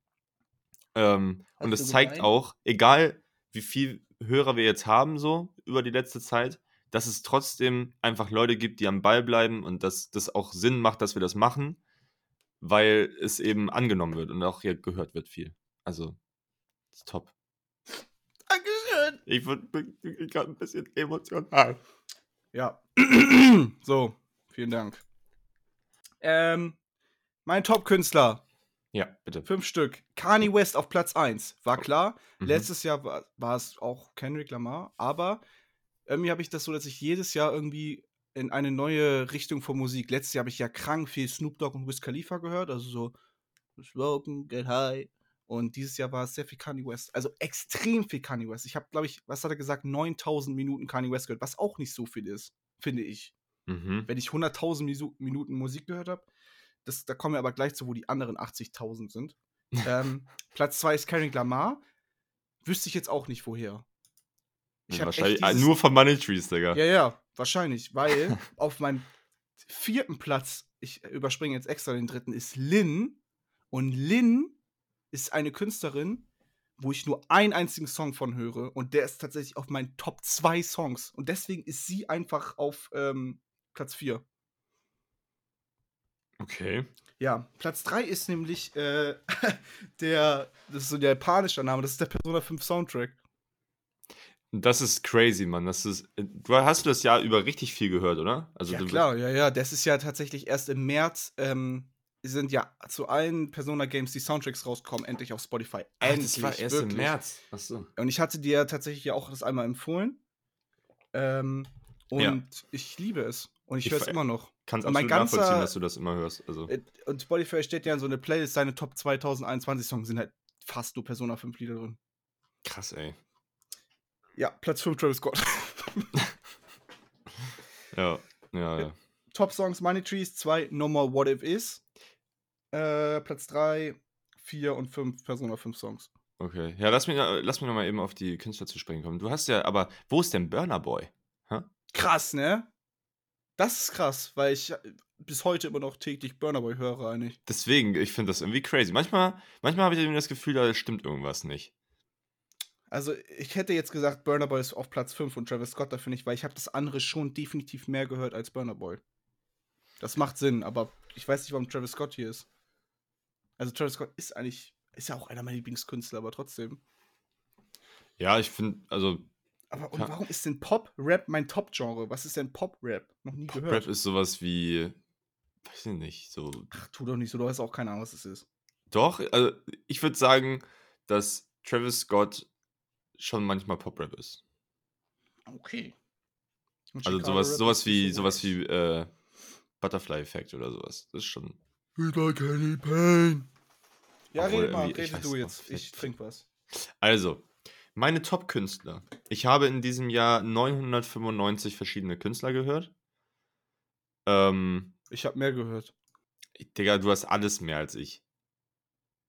Ähm, und du es zeigt geweint? auch, egal wie viel Hörer wir jetzt haben, so über die letzte Zeit, dass es trotzdem einfach Leute gibt, die am Ball bleiben und dass das auch Sinn macht, dass wir das machen, weil es eben angenommen wird und auch hier gehört wird viel. Also, ist top. Dankeschön. Ich bin gerade ein bisschen emotional. Ja. so, vielen Dank. Ähm, mein Top-Künstler, Ja, bitte. fünf Stück. Kanye West auf Platz 1. War klar. Mhm. Letztes Jahr war, es auch Kendrick Lamar, aber irgendwie habe ich das so, dass ich jedes Jahr irgendwie in eine neue Richtung von Musik. Letztes Jahr habe ich ja krank viel Snoop Dogg und Wiz Khalifa gehört, also so Smoken, Get High. Und dieses Jahr war es sehr viel Kanye West. Also extrem viel Kanye West. Ich habe, glaube ich, was hat er gesagt, 9000 Minuten Kanye West gehört, was auch nicht so viel ist, finde ich. Mhm. Wenn ich 100.000 Misu- Minuten Musik gehört habe, das, da kommen wir aber gleich zu, wo die anderen 80.000 sind. ähm, Platz 2 ist Kendrick Lamar. Wüsste ich jetzt auch nicht, woher. Ich echt Wahrscheinlich ah, dieses- nur von Money Trees, Digga. Ja, ja, wahrscheinlich, weil auf meinem vierten Platz, ich überspringe jetzt extra den dritten, ist Lin. Und Lin ist eine Künstlerin, wo ich nur einen einzigen Song von höre. Und der ist tatsächlich auf meinen Top 2 Songs. Und deswegen ist sie einfach auf ähm, Platz 4. Okay. Ja, Platz 3 ist nämlich äh, der, das ist so der japanische Name, das ist der Persona 5 Soundtrack. Das ist crazy, Mann. Das ist, äh, du hast du das Jahr über richtig viel gehört, oder? Also ja, klar, ja, ja. Das ist ja tatsächlich erst im März, ähm, sind ja zu allen Persona-Games die Soundtracks rausgekommen, endlich auf Spotify. Ach, Endlich, das war erst wirklich. im März. Achso. Und ich hatte dir tatsächlich ja auch das einmal empfohlen. Ähm, und Ja. ich liebe es. Und ich, Ich höre es immer noch. Kannst absolut nachvollziehen, ganzer- dass du das immer hörst. Also, Äh, Und Spotify steht ja in so eine Playlist, seine Top 2021 Songs sind halt fast nur Persona 5 Lieder drin. krass, ey. Ja, Platz 5 Travis Scott. Ja, ja, ja. Top Songs Money Trees, 2 No More What If Is. Äh, Platz 3, 4 und 5 Persona 5 Songs. Okay. Ja, lass mich, lass mich nochmal eben auf die Künstler zu sprechen kommen. Du hast ja, aber wo ist denn Burner Boy? Krass, ne? Das ist krass, weil ich äh, bis heute immer noch täglich Burner Boy höre eigentlich. Deswegen, ich finde das irgendwie crazy. Manchmal, manchmal habe ich irgendwie das Gefühl, da stimmt irgendwas nicht. Also, ich hätte jetzt gesagt, Burner Boy ist auf Platz 5 und Travis Scott dafür nicht, weil ich habe das andere schon definitiv mehr gehört als Burner Boy. Das macht Sinn, aber ich weiß nicht, warum Travis Scott hier ist. Also, Travis Scott ist eigentlich, ist ja auch einer meiner Lieblingskünstler, aber trotzdem. Ja, ich finde, also Aber und warum ist denn Pop-Rap mein Top-Genre? Was ist denn Pop-Rap? Noch nie gehört. Pop-Rap ist sowas wie, weiß ich nicht, so. Ach, tu doch nicht so, du hast auch keine Ahnung, was es ist. Doch, also ich würde sagen, dass Travis Scott schon manchmal Pop-Rap ist. Okay. Also sowas, Rap sowas wie, sowas wie äh, Butterfly Effect oder sowas. Das ist schon. Wieder keine Pain. Ja, Obwohl, rede mal, rede du jetzt. Ich vielleicht- trink was. Also, meine Top-Künstler. Ich habe in diesem Jahr 995 verschiedene Künstler gehört. Ähm, Ich habe mehr gehört. Digga, du hast alles mehr als ich.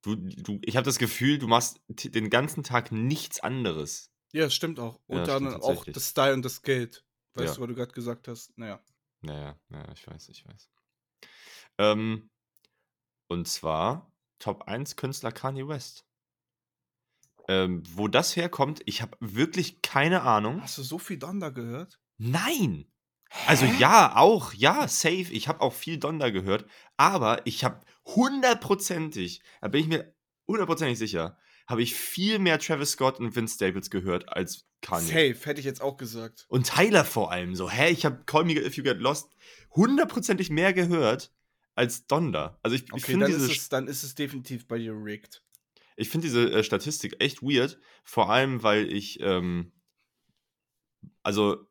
Du, du, ich habe das Gefühl, du machst den ganzen Tag nichts anderes. Ja, das stimmt auch. Und Ja, dann auch das Style und das Geld. Weißt Ja. du, was du gerade gesagt hast? Naja. Naja, naja, ich weiß, ich weiß. Ähm, und zwar Top 1 Künstler Kanye West. Ähm, wo das herkommt, ich habe wirklich keine Ahnung. Hast du so viel Donda gehört? Nein! Also ja, auch, ja, safe. Ich habe auch viel Donda gehört, aber ich habe hundertprozentig, da bin ich mir hundertprozentig sicher, habe ich viel mehr Travis Scott und Vince Staples gehört als Kanye. Safe, hätte ich jetzt auch gesagt. Und Tyler vor allem so. Hä, ich habe Call Me If You Get Lost hundertprozentig mehr gehört als Donda. Also ich, ich Okay, finde dann, diese, ist es, dann ist es definitiv bei dir rigged. ich find diese äh, Statistik echt weird. Vor allem, weil ich, ähm, also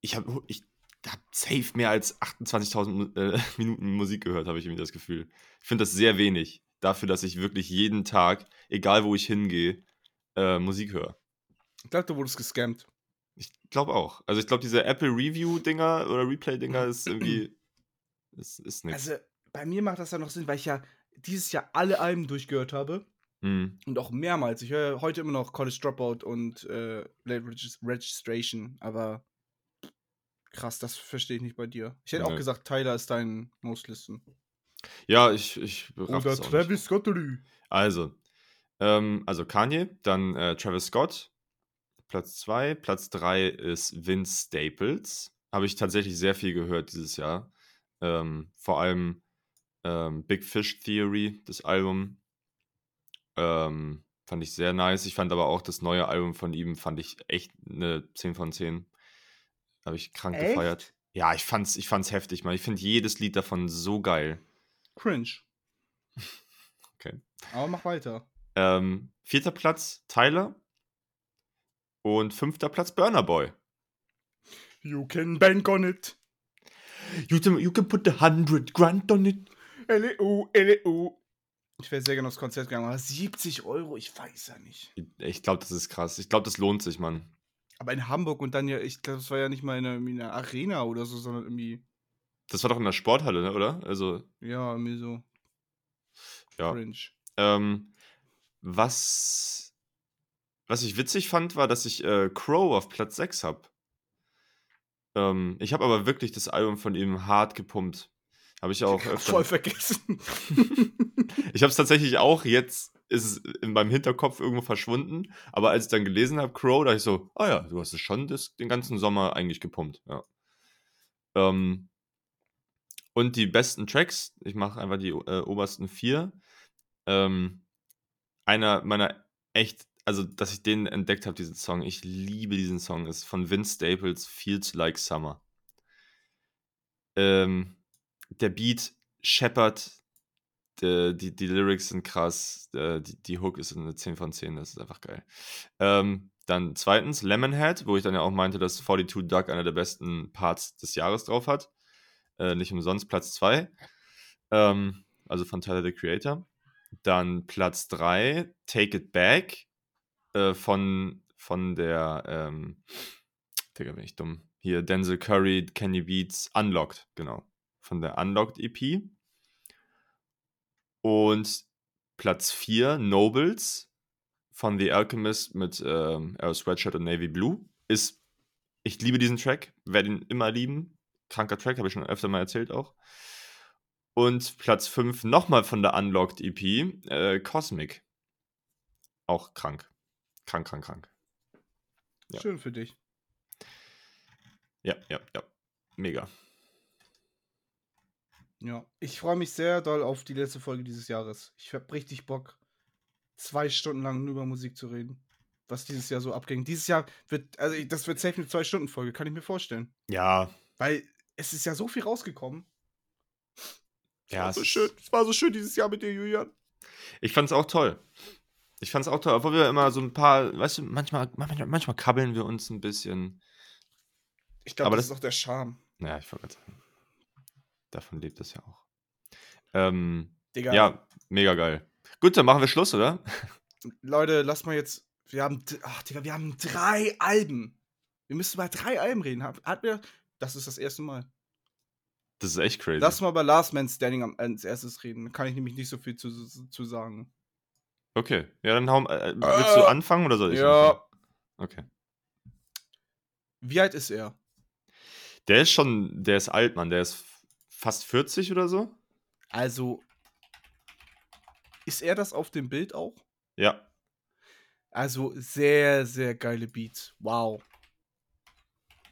ich habe ich hab safe mehr als 28.000 Mu- äh, Minuten Musik gehört, habe ich irgendwie das Gefühl. Ich finde das sehr wenig dafür, dass ich wirklich jeden Tag, egal wo ich hingehe, äh, Musik höre. Ich glaube, du wurdest gescammt. Ich glaube auch. Also ich glaube, diese Apple Review-Dinger oder Replay-Dinger ist irgendwie, ist, ist nix. Also, bei mir macht das ja noch Sinn, weil ich ja dieses Jahr alle Alben durchgehört habe. Hm. Und auch mehrmals. Ich höre heute immer noch College Dropout und äh, Late Regis- Registration, aber krass, das verstehe ich nicht bei dir. Ich hätte auch Nee. gesagt, Tyler ist dein Most-Listen. Ja, ich, ich auch nicht. Scottery. Also, ähm, also Kanye, dann äh, Travis Scott, Platz 2. Platz 3 ist Vince Staples. Habe ich tatsächlich sehr viel gehört dieses Jahr. Ähm, vor allem ähm, Big Fish Theory, das Album. Ähm, fand ich sehr nice. Ich fand aber auch das neue Album von ihm, fand ich echt eine 10 von 10. Habe ich krank Echt? gefeiert. Ja, ich fand's, ich fand's heftig, man. Ich finde jedes Lied davon so geil. Cringe. Okay. Aber mach weiter. Ähm, vierter Platz Tyler. Und fünfter Platz Burner Boy. You can bank on it. You can, you can put the 100 grand on it. LEU, LEU. Ich wäre sehr gerne aufs Konzert gegangen, aber 70 Euro, ich weiß ja nicht. Ich glaube, das ist krass. Ich glaube, das lohnt sich, Mann. Aber in Hamburg und dann ja, ich glaube, das war ja nicht mal in einer, in einer Arena oder so, sondern irgendwie, Das war doch in der Sporthalle, ne, oder? Also, ja, irgendwie so ja. cringe. Ähm, was, was ich witzig fand, war, dass ich äh, Crow auf Platz 6 habe. Ähm, ich habe aber wirklich das Album von ihm hart gepumpt. Habe ich auch öfter. Voll vergessen. Ich habe es tatsächlich auch jetzt, ist es in meinem Hinterkopf irgendwo verschwunden. Aber als ich dann gelesen habe, Crow, da ich so, ah ja, du hast es schon das, den ganzen Sommer eigentlich gepumpt. Ja. Ähm, und die besten Tracks, ich mache einfach die äh, obersten vier. Ähm, einer meiner echt, also dass ich den entdeckt habe, diesen Song, ich liebe diesen Song, ist von Vince Staples, Feels Like Summer. Ähm, der Beat scheppert, die, die, die Lyrics sind krass, äh, die, die Hook ist eine 10 von 10, das ist einfach geil. Ähm, dann zweitens Lemonhead, wo ich dann ja auch meinte, dass 42 Duck einer der besten Parts des Jahres drauf hat. Äh, nicht umsonst Platz 2. Ähm, also von Tyler the Creator. Dann Platz 3, Take It Back äh, von, von der, ähm, Digga, bin ich dumm. Hier, Denzel Curry, Kenny Beats, Unlocked, genau. Von der Unlocked EP. Und Platz 4, Nobles von The Alchemist mit ähm, Sweatshirt und Navy Blue. Ist, ich liebe diesen Track, werde ihn immer lieben. Kranker Track, habe ich schon öfter mal erzählt auch. Und Platz 5 nochmal von der Unlocked EP, äh, Cosmic. Auch krank. Krank, krank, krank. Ja. Schön für dich. Ja, ja, ja. Mega. Ja, ich freue mich sehr doll auf die letzte Folge dieses Jahres. Ich habe richtig Bock, zwei Stunden lang nur über Musik zu reden. Was dieses Jahr so abging. Dieses Jahr wird, also das wird safe eine Zwei-Stunden-Folge, kann ich mir vorstellen. Ja, Weil es ist ja so viel rausgekommen. ja. war so es- schön. Es war so schön dieses Jahr mit dir, Julian. Ich fand's auch toll. Ich fand's auch toll, obwohl wir immer so ein paar, weißt du, manchmal, manchmal, manchmal kabbeln wir uns ein bisschen. Ich glaube, das, das- ist auch der Charme. Naja, ich wollte gerade sagen. Davon lebt es ja auch. Ähm, Digga, ja, mega geil. Gut, dann machen wir Schluss, oder? Leute, lass mal jetzt. Wir haben, ach, Digga, wir haben drei Alben. Wir müssen über drei Alben reden. Hat, hat mir, das ist das erste Mal. Das ist echt crazy. Lass mal bei Last Man Standing am, als erstes reden. Da kann ich nämlich nicht so viel zu, zu sagen. okay, ja, dann hau, äh, willst du Äh, anfangen oder soll ich ja. anfangen? Okay. Wie alt ist er? Der ist schon, der ist alt, Mann. Der ist fast 40 oder so. Also, ist er das auf dem Bild auch? Ja, Also, sehr, sehr geile Beats. Wow.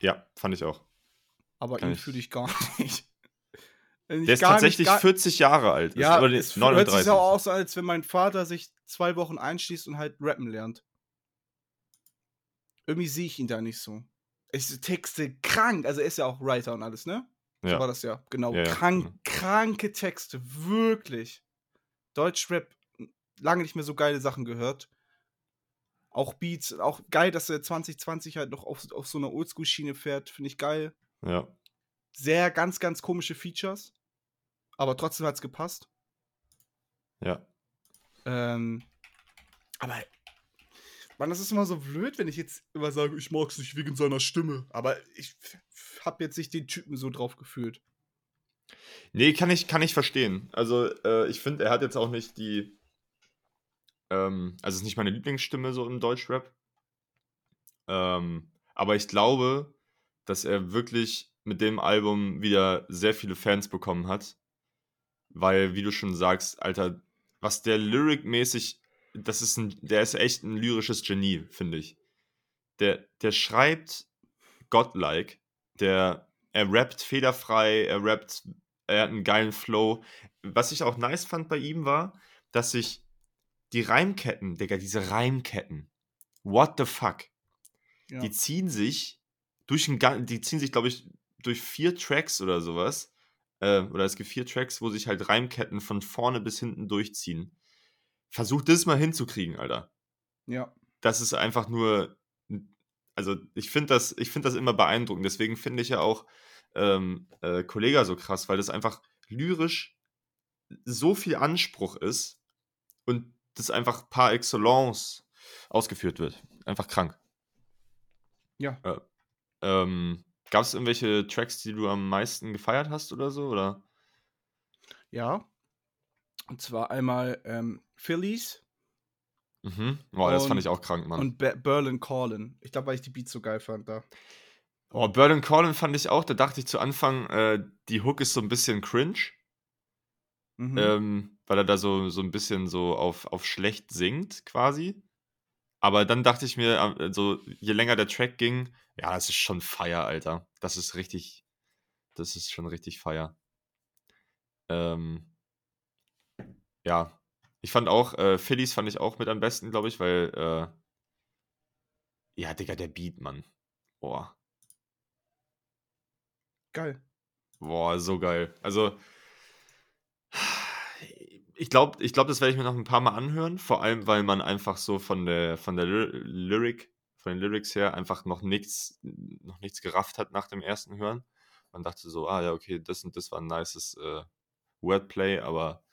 ja, fand ich auch. Aber Kann ihn ich- fühle ich gar nicht. Ich Der ist nicht- tatsächlich gar- 40 Jahre alt. Ist Ja, aber die- es hört 39. sich auch aus, als wenn mein Vater sich zwei Wochen einschließt und halt rappen lernt. Irgendwie sehe ich ihn da nicht so. Ist Texte krank, also er ist ja auch Writer und alles, ne? So war Ja. das ja, genau. Ja, ja, krank, genau. Kranke Texte, wirklich. Deutschrap, lange nicht mehr so geile Sachen gehört. Auch Beats, auch geil, dass er 2020 halt noch auf, auf so einer Oldschool-Schiene fährt, finde ich geil. ja. Sehr ganz, ganz komische Features. Aber trotzdem hat es gepasst. Ja. Ähm, aber, man, das ist immer so blöd, wenn ich jetzt immer sage, ich mag es nicht wegen seiner Stimme. Aber ich habe jetzt nicht den Typen so drauf gefühlt. Nee, kann ich, kann ich verstehen. Also, äh, ich finde, er hat jetzt auch nicht die. Ähm, also, es ist nicht meine Lieblingsstimme so im Deutschrap. Ähm, aber ich glaube, dass er wirklich mit dem Album wieder sehr viele Fans bekommen hat. Weil, wie du schon sagst, Alter, was der Lyric-mäßig. Das ist ein, der ist echt ein lyrisches Genie, finde ich. der, der schreibt godlike, der, er rappt fehlerfrei, er rappt, er hat einen geilen Flow. Was ich auch nice fand bei ihm war, dass sich die Reimketten, Digga, diese Reimketten, what the fuck, Ja. die ziehen sich durch ein, die ziehen sich, glaube ich, durch vier Tracks oder sowas. Äh, oder es gibt vier Tracks, wo sich halt Reimketten von vorne bis hinten durchziehen. Versuch das mal hinzukriegen, Alter. ja. Das ist einfach nur. Also, ich finde das, ich find das immer beeindruckend. Deswegen finde ich ja auch ähm, äh, Kollega so krass, weil das einfach lyrisch so viel Anspruch ist und das einfach par excellence ausgeführt wird. Einfach krank. Ja. Äh, ähm, Gab es irgendwelche Tracks, die du am meisten gefeiert hast oder so? Oder? Ja. Und zwar einmal ähm, Phillies Mhm. Boah, das fand ich auch krank, Mann. und Be Berlin Callin. Ich glaube, weil ich die Beats so geil fand da. Oh, Berlin Calling fand ich auch, da dachte ich zu Anfang, äh, die Hook ist so ein bisschen cringe, Mhm. ähm, weil er da so, so ein bisschen so auf, auf schlecht singt, quasi. Aber dann dachte ich mir, äh, so, je länger der Track ging, ja, das ist schon Feier, Alter. Das ist richtig, das ist schon richtig Feier. Ähm, ja, ich fand auch, äh, Phillies fand ich auch mit am besten, glaube ich, weil, äh, ja, Digga, der Beat, Mann. Boah. Geil. Boah, so geil. Also, ich glaube, ich glaub, das werde ich mir noch ein paar Mal anhören. Vor allem, weil man einfach so von der, von der Ly- Lyric, von den Lyrics her einfach noch nichts, noch nichts gerafft hat nach dem ersten Hören. Man dachte so, ah ja, okay, das und das war ein nices äh, Wordplay, aber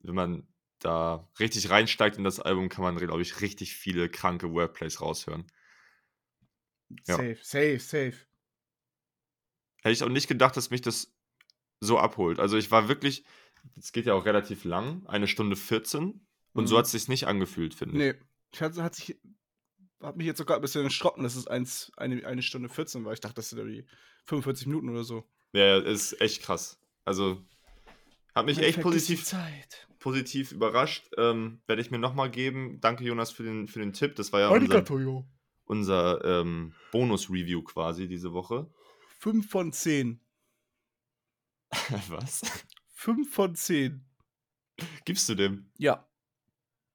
wenn man da richtig reinsteigt in das Album, kann man, glaube ich, richtig viele kranke Wordplays raushören. Ja. Safe, safe, safe. Hätte ich auch nicht gedacht, dass mich das so abholt. Also ich war wirklich, es geht ja auch relativ lang, eine Stunde 14. Und so Mhm. hat es sich nicht angefühlt, finde ich. Nee, ich hat, hat sich, hat mich jetzt sogar ein bisschen erschrocken, dass es eins, eine, eine Stunde 14 war. Ich dachte, das sind irgendwie 45 Minuten oder so. Ja, ist echt krass. Also hat mich echt Vergiss die positiv, Zeit. Positiv überrascht. Ähm, Werde ich mir nochmal geben. Danke, Jonas, für den, für den Tipp. Das war ja unser, unser ähm, Bonus-Review quasi diese Woche. 5 von 10. Was? 5 von 10. Gibst du dem? Ja.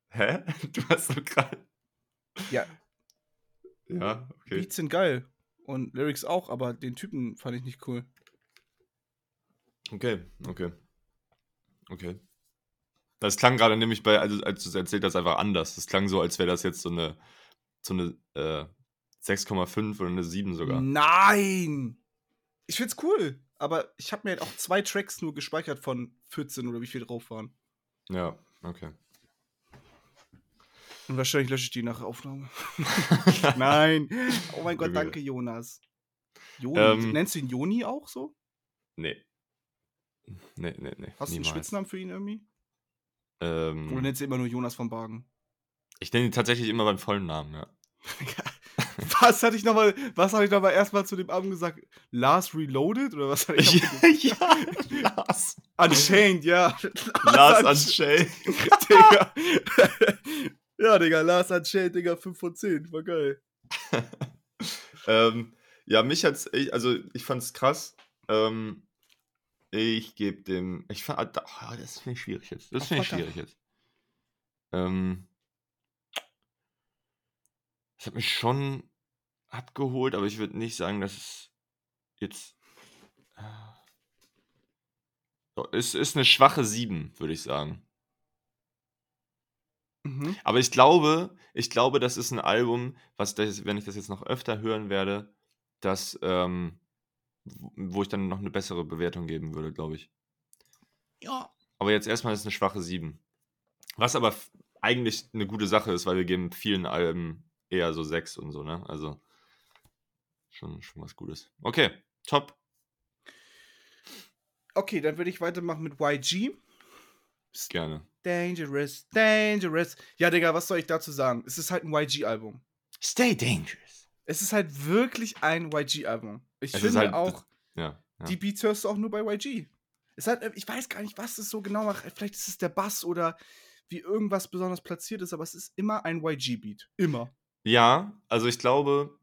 Hä? Du hast so gerade. Ja. Ja, okay. Beats sind geil. Und Lyrics auch, aber den Typen fand ich nicht cool. Okay, okay. Okay. Das klang gerade nämlich bei, also als du es erzählt hast, einfach anders. Das klang so, als wäre das jetzt so eine, so eine äh, 6,5 oder eine 7 sogar. Nein! Ich find's cool. Aber ich habe mir halt auch zwei Tracks nur gespeichert von 14 oder wie viel drauf waren. Ja, okay. Und wahrscheinlich lösche ich die nach Aufnahme. Nein. Oh mein Gott, danke, Jonas. Joni. Ähm, Nennst du ihn Joni auch so? Nee. Nee, nee, nee. Hast du einen. Spitznamen für ihn irgendwie? Ähm, Oder nennst du immer nur Jonas von Bargen? ich nenne ihn tatsächlich immer beim vollen Namen, ja. was hatte ich nochmal, was hatte ich nochmal erstmal zu dem Abend gesagt? Lars Reloaded? Oder was hatte ich gesagt? ja, Lars. Unchained, ja. Lars Unchained, Unchained. Digga. ja, Digga, Lars Unchained, Digga, 5 von 10. War geil. ähm, ja, mich hat's, ich, also ich fand's krass. Ähm, ich gebe dem, ich oh, das finde ich schwierig jetzt. Das finde ich schwierig jetzt. Ähm, das hat mich schon abgeholt, aber ich würde nicht sagen, dass es jetzt. äh, so, Es ist eine schwache 7, würde ich sagen. Mhm. Aber ich glaube, ich glaube, das ist ein Album, was das, wenn ich das jetzt noch öfter hören werde, das, ähm, wo ich dann noch eine bessere Bewertung geben würde, glaube ich. Ja. Aber jetzt erstmal ist es eine schwache 7. Was aber eigentlich eine gute Sache ist, weil wir geben vielen Alben eher so 6 und so, ne? Also schon, schon was Gutes. Okay, top. Okay, dann würde ich weitermachen mit YG. Gerne. Dangerous, dangerous. Ja, Digga, was soll ich dazu sagen? Es ist halt ein YG-Album. Stay dangerous. Es ist halt wirklich ein YG-Album. Ich Es finde halt- auch, Ja. ja. die Beats hörst du auch nur bei YG. Es hat, ich weiß gar nicht, was es so genau macht. Vielleicht ist es der Bass oder wie irgendwas besonders platziert ist, aber es ist immer ein YG-Beat. Immer. Ja, also ich glaube,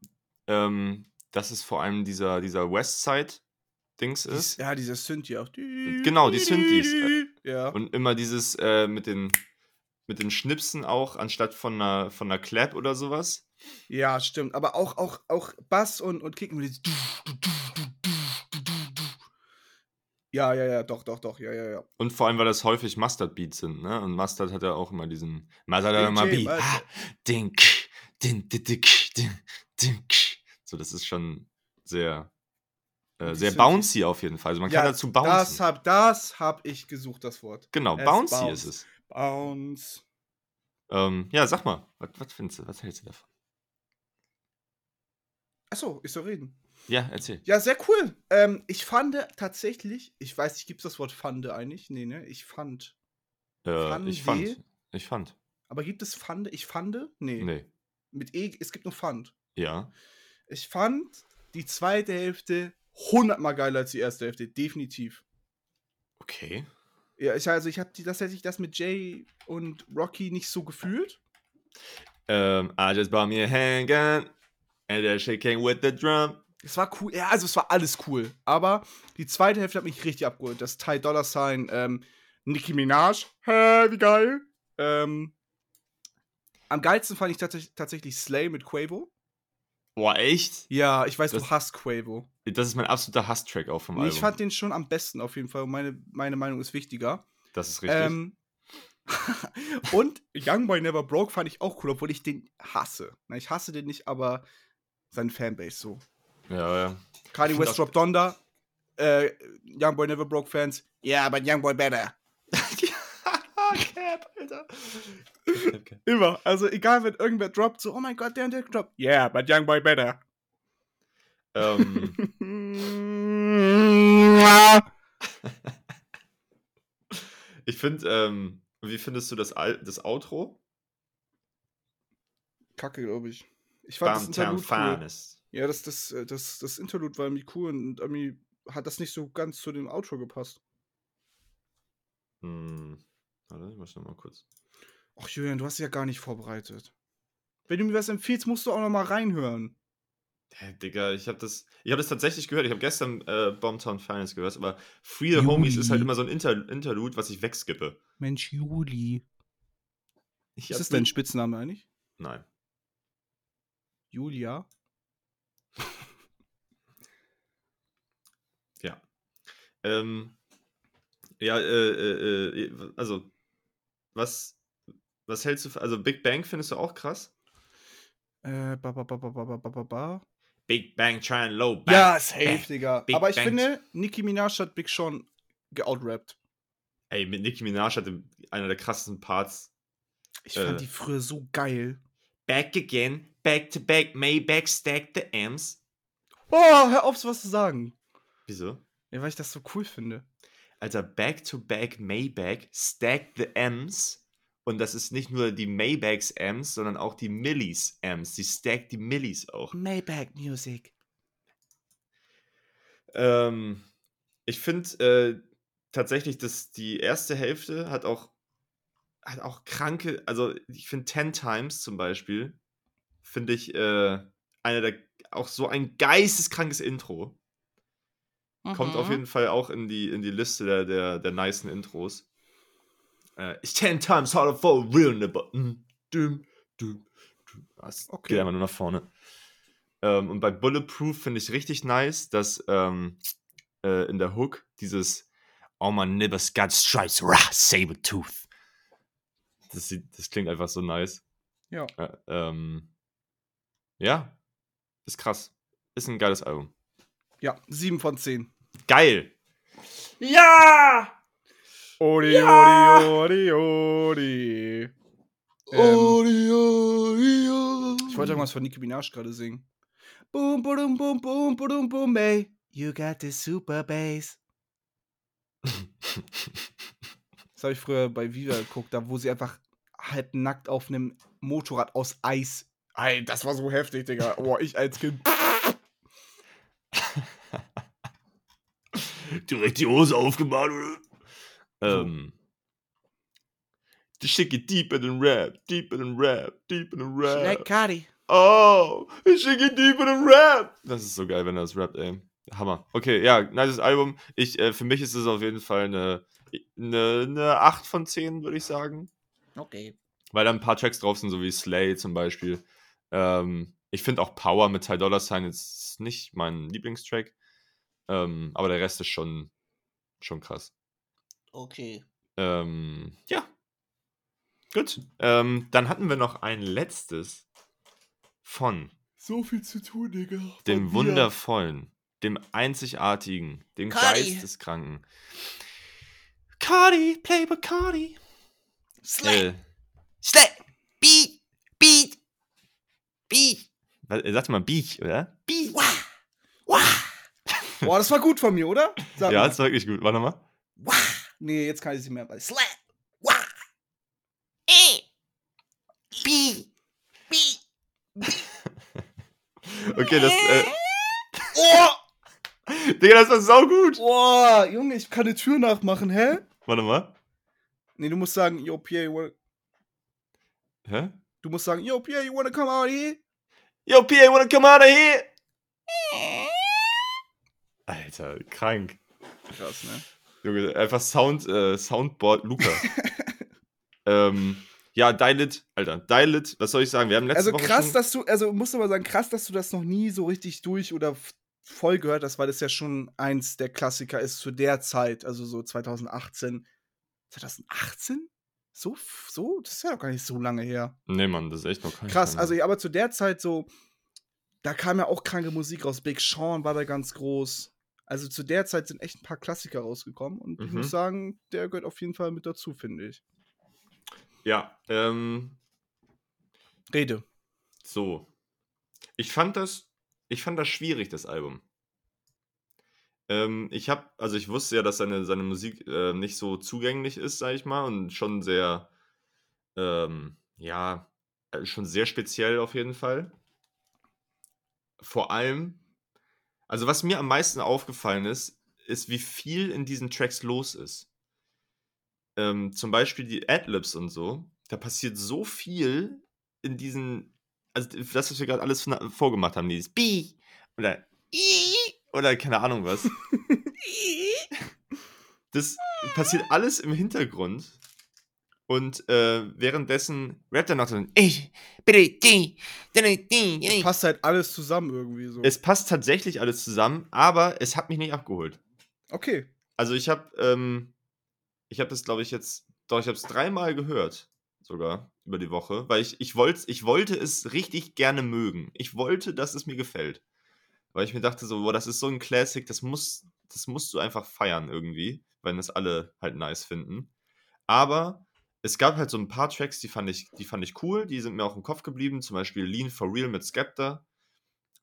ähm, dass es vor allem dieser, dieser Westside-Dings ist. ja, dieser Synthi auch. Genau, die Synthes, äh, Ja. Und immer dieses äh, mit, den, mit den Schnipsen auch, anstatt von einer, von einer Clap oder sowas. Ja, stimmt. Aber auch, auch, auch Bass und, und Kicken. Ja, ja, ja, doch, doch, doch, ja, ja, ja. Und vor allem, weil das häufig Mustard-Beats sind, ne? Und Mustard hat ja auch immer diesen. Mustard hat immer Beat. Ah, dink, din, din, dink, din, dink. So, das ist schon sehr, äh, sehr bouncy auf jeden Fall. Also man kann dazu bouncen. Das hab, das hab ich gesucht, das Wort. genau, es bouncy bounced. ist es. Bounce. Ähm, ja, sag mal, was, was findest du, was hältst du davon? Achso, ich soll reden. Ja, erzähl. Ja, sehr cool. Ähm, ich fand tatsächlich, ich weiß nicht, gibt es das Wort Fande eigentlich? Nee, ne? Ich fand. Äh, ich fand. Ich fand. Aber gibt es Fande? Ich fande? Nee. Nee. Mit E, es gibt nur Fand. Ja. Ich fand die zweite Hälfte hundertmal geiler als die erste Hälfte, definitiv. Okay. Ja, ich, also ich habe die, das hätte ich das mit Jay und Rocky nicht so gefühlt. Ähm, I just bought me a handgun and they're shaking with the drum. Es war cool, ja, also es war alles cool. Aber die zweite Hälfte hat mich richtig abgeholt. Das Ty Dollar Sign, ähm, Nicki Minaj, hä, wie geil. Ähm, am geilsten fand ich tats tatsächlich Slay mit Quavo. Boah, echt? Ja, ich weiß, Das- du hasst Quavo. Das ist mein absoluter Hasstrack auch vom Nee, Album. ich fand den schon am besten auf jeden Fall. und Meine, meine Meinung ist wichtiger. das ist richtig. Ähm, und Young Boy Never Broke fand ich auch cool, obwohl ich den hasse. Na, ich hasse den nicht, aber seine Fanbase so. ja, ja. Kanye West Drop Donda, äh, Young Boy Never Broke Fans, yeah, but Young Boy better. Cap, Alter. Immer. Also egal, wenn irgendwer droppt, so, oh mein Gott, der und der droppt. Yeah, but Young Boy better. ähm, ich finde, ähm, wie findest du das, Al das Outro? Kacke, glaube ich. Ich fand das Downtown Interlude cool. Ja, das, das, äh, das, das Interlude war irgendwie cool und irgendwie hat das nicht so ganz zu dem Outro gepasst. Hm. Warte, ich muss noch mal kurz. Ach, Julian, du hast dich ja gar nicht vorbereitet. Wenn du mir was empfiehlst, musst du auch noch mal reinhören. Hä, Digga, ich habe das, ich hab das tatsächlich gehört. Ich habe gestern äh, Bombtown Finest gehört, aber Free the Homies ist halt Juli. immer so ein Inter Interlude, was ich wegskippe. Mensch, Juli. Ich Ist hab das dein Spitzname eigentlich? Nein. Julia? Ja. Ähm, ja, äh, äh, äh, also, was, was hältst du, für, also Big Bang findest du auch krass? Äh, ba, ba, ba, ba, ba, ba, ba, ba. Big Bang trying low back. Ja, safe, Bang. Digga. Big Aber ich Bang. finde, Nicki Minaj hat Big Sean geoutrappt. Ey, mit Nicki Minaj hatte einer der krassesten Parts. Ich fand Äh. die früher so geil. Back again, back to back, Maybach stack the M's. Oh, hör auf, sowas zu sagen. Wieso? Ja, weil ich das so cool finde. Alter, back to back Maybach stack the M's. Und das ist nicht nur die Maybachs M's, sondern auch die Millies M's. Die stackt die Millies auch. Maybach Music. Ähm, ich finde äh, tatsächlich, dass die erste Hälfte hat auch, hat auch kranke, also ich finde Ten Times zum Beispiel, finde ich äh, einer der, auch so ein geisteskrankes Intro. Kommt auf jeden Fall auch in die, in die Liste der, der, der nicen Intros. Äh, it's ten times harder for a real nipper. Mm, dum, dum, dum. Das Okay. geht einfach nur nach vorne. Ähm, und bei Bulletproof finde ich richtig nice, dass ähm, äh, in der Hook dieses All my neighbors got stripes, rah, saber tooth. Das, sieht, das klingt einfach so nice. Ja. Äh, ähm, ja, ist krass. Ist ein geiles Album. Ja, 7 von 10. Geil! Ja! Odi, Ja! odi, odi, odi. Ähm, ich wollte irgendwas von Nicki Minaj gerade singen. Boom, boom, boom, boom, boom, boom, ey. You got the super bass. Das habe ich früher bei Viva geguckt, da wo sie einfach halb nackt auf einem Motorrad aus Eis. Ey, das war so heftig, Digga. Oh, ich als Kind. Direkt die Hose aufgemacht, oder? Ähm. The shit get deeper than rap, deeper than rap, deeper than rap. Cardi. Oh, ich schicke deeper than Rap. Das ist so geil, wenn er das rappt, ey. Hammer. Okay, ja, nices Album. Ich, äh, für mich ist es auf jeden Fall eine, eine, eine 8 von 10, würde ich sagen. Okay. Weil da ein paar Tracks drauf sind, so wie Slay zum Beispiel. Ähm, ich finde auch Power mit Ty Dollar Sign jetzt nicht mein Lieblingstrack. Ähm, aber der Rest ist schon, schon krass. Okay. Ähm, ja. Gut. Ähm, dann hatten wir noch ein letztes von So viel zu tun, Digga. dem mir. wundervollen, dem einzigartigen, dem Cardi. geisteskranken. Cardi, play Bacardi. Slay. Äh, Slay. Beat. Beat. Beat. er sagte mal Beach, oder? Beat. Wah. Boah, das war gut von mir, oder? Sag Ja, mal. das war wirklich gut. Warte mal. Wah. Nee, jetzt kann ich es nicht mehr. weil- Slay. Wah. Eh. Beat. Beat. Okay, das. Äh, Oh! Digga, das war saugut. Boah, Junge, ich kann eine Tür nachmachen, hä? Warte mal. Nee, du musst sagen, yo, Pierre, you wanna, Hä? du musst sagen, yo, Pierre, you wanna come out here? Yo, PA, wanna come out of here? Alter, krank. Krass, ne? Junge, einfach Sound, äh, Soundboard Luca. ähm, ja, Dial It, Alter, Dial It, was soll ich sagen? Wir haben letzte Also Woche krass, dass du, also musst du mal sagen, krass, dass du das noch nie so richtig durch oder voll gehört hast, weil das ja schon eins der Klassiker ist zu der Zeit, also so 2018. 2018? So, so? Das ist ja doch gar nicht so lange her. Nee, Mann, das ist echt noch kein Krass, Schwein. also ja, aber zu der Zeit so, da kam ja auch kranke Musik raus. Big Sean war da ganz groß. Also zu der Zeit sind echt ein paar Klassiker rausgekommen und ich Mhm. muss sagen, der gehört auf jeden Fall mit dazu, finde ich. Ja, ähm, Rede. so. Ich fand das, ich fand das schwierig, das Album. Ähm, ich habe, also ich wusste ja, dass seine, seine Musik äh, nicht so zugänglich ist, sag ich mal, und schon sehr, ähm, ja, äh, schon sehr speziell auf jeden Fall. Vor allem, also was mir am meisten aufgefallen ist, ist, wie viel in diesen Tracks los ist. Ähm, zum Beispiel die Adlibs und so, da passiert so viel in diesen, also das, was wir gerade alles vorgemacht haben, dieses Bi oder I oder keine Ahnung was. Das passiert alles im Hintergrund. Und äh, währenddessen rappt er noch so Ich. Bitte. Die. Die. Die. Passt halt alles zusammen irgendwie so. Es passt tatsächlich alles zusammen, aber es hat mich nicht abgeholt. okay. Also ich habe, ähm, ich habe das, glaube ich, jetzt, doch, ich habe es dreimal gehört, sogar über die Woche, weil ich, ich, wollt, ich wollte es richtig gerne mögen. Ich wollte, dass es mir gefällt. Weil ich mir dachte so, boah, das ist so ein Classic, das, muss, das musst du einfach feiern irgendwie, wenn es alle halt nice finden. Aber es gab halt so ein paar Tracks, die fand ich, die fand ich cool, die sind mir auch im Kopf geblieben, zum Beispiel Lean for Real mit Skepta.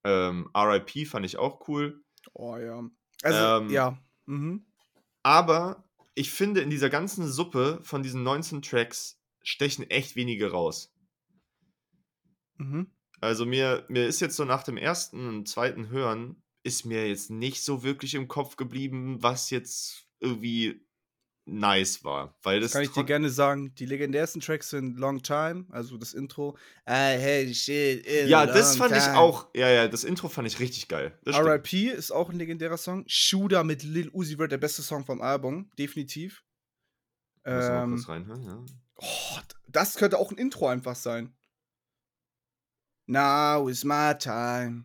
Ähm, RIP fand ich auch cool. Oh ja. Also, Ähm, ja. Mhm. Aber ich finde, in dieser ganzen Suppe von diesen 19 Tracks stechen echt wenige raus. Mhm. Also mir, mir ist jetzt so nach dem ersten und zweiten Hören, ist mir jetzt nicht so wirklich im Kopf geblieben, was jetzt irgendwie nice war. Weil das Kann ich dir gerne sagen, die legendärsten Tracks sind Long Time, also das Intro. I hate shit in Ja, das fand ich time. auch, ja, ja, das Intro fand ich richtig geil. RIP ist auch ein legendärer Song. Shooter mit Lil Uzi Vert, der beste Song vom Album, definitiv. Ähm, kurz reinhören, ja. oh, das könnte auch ein Intro einfach sein. Now is my time.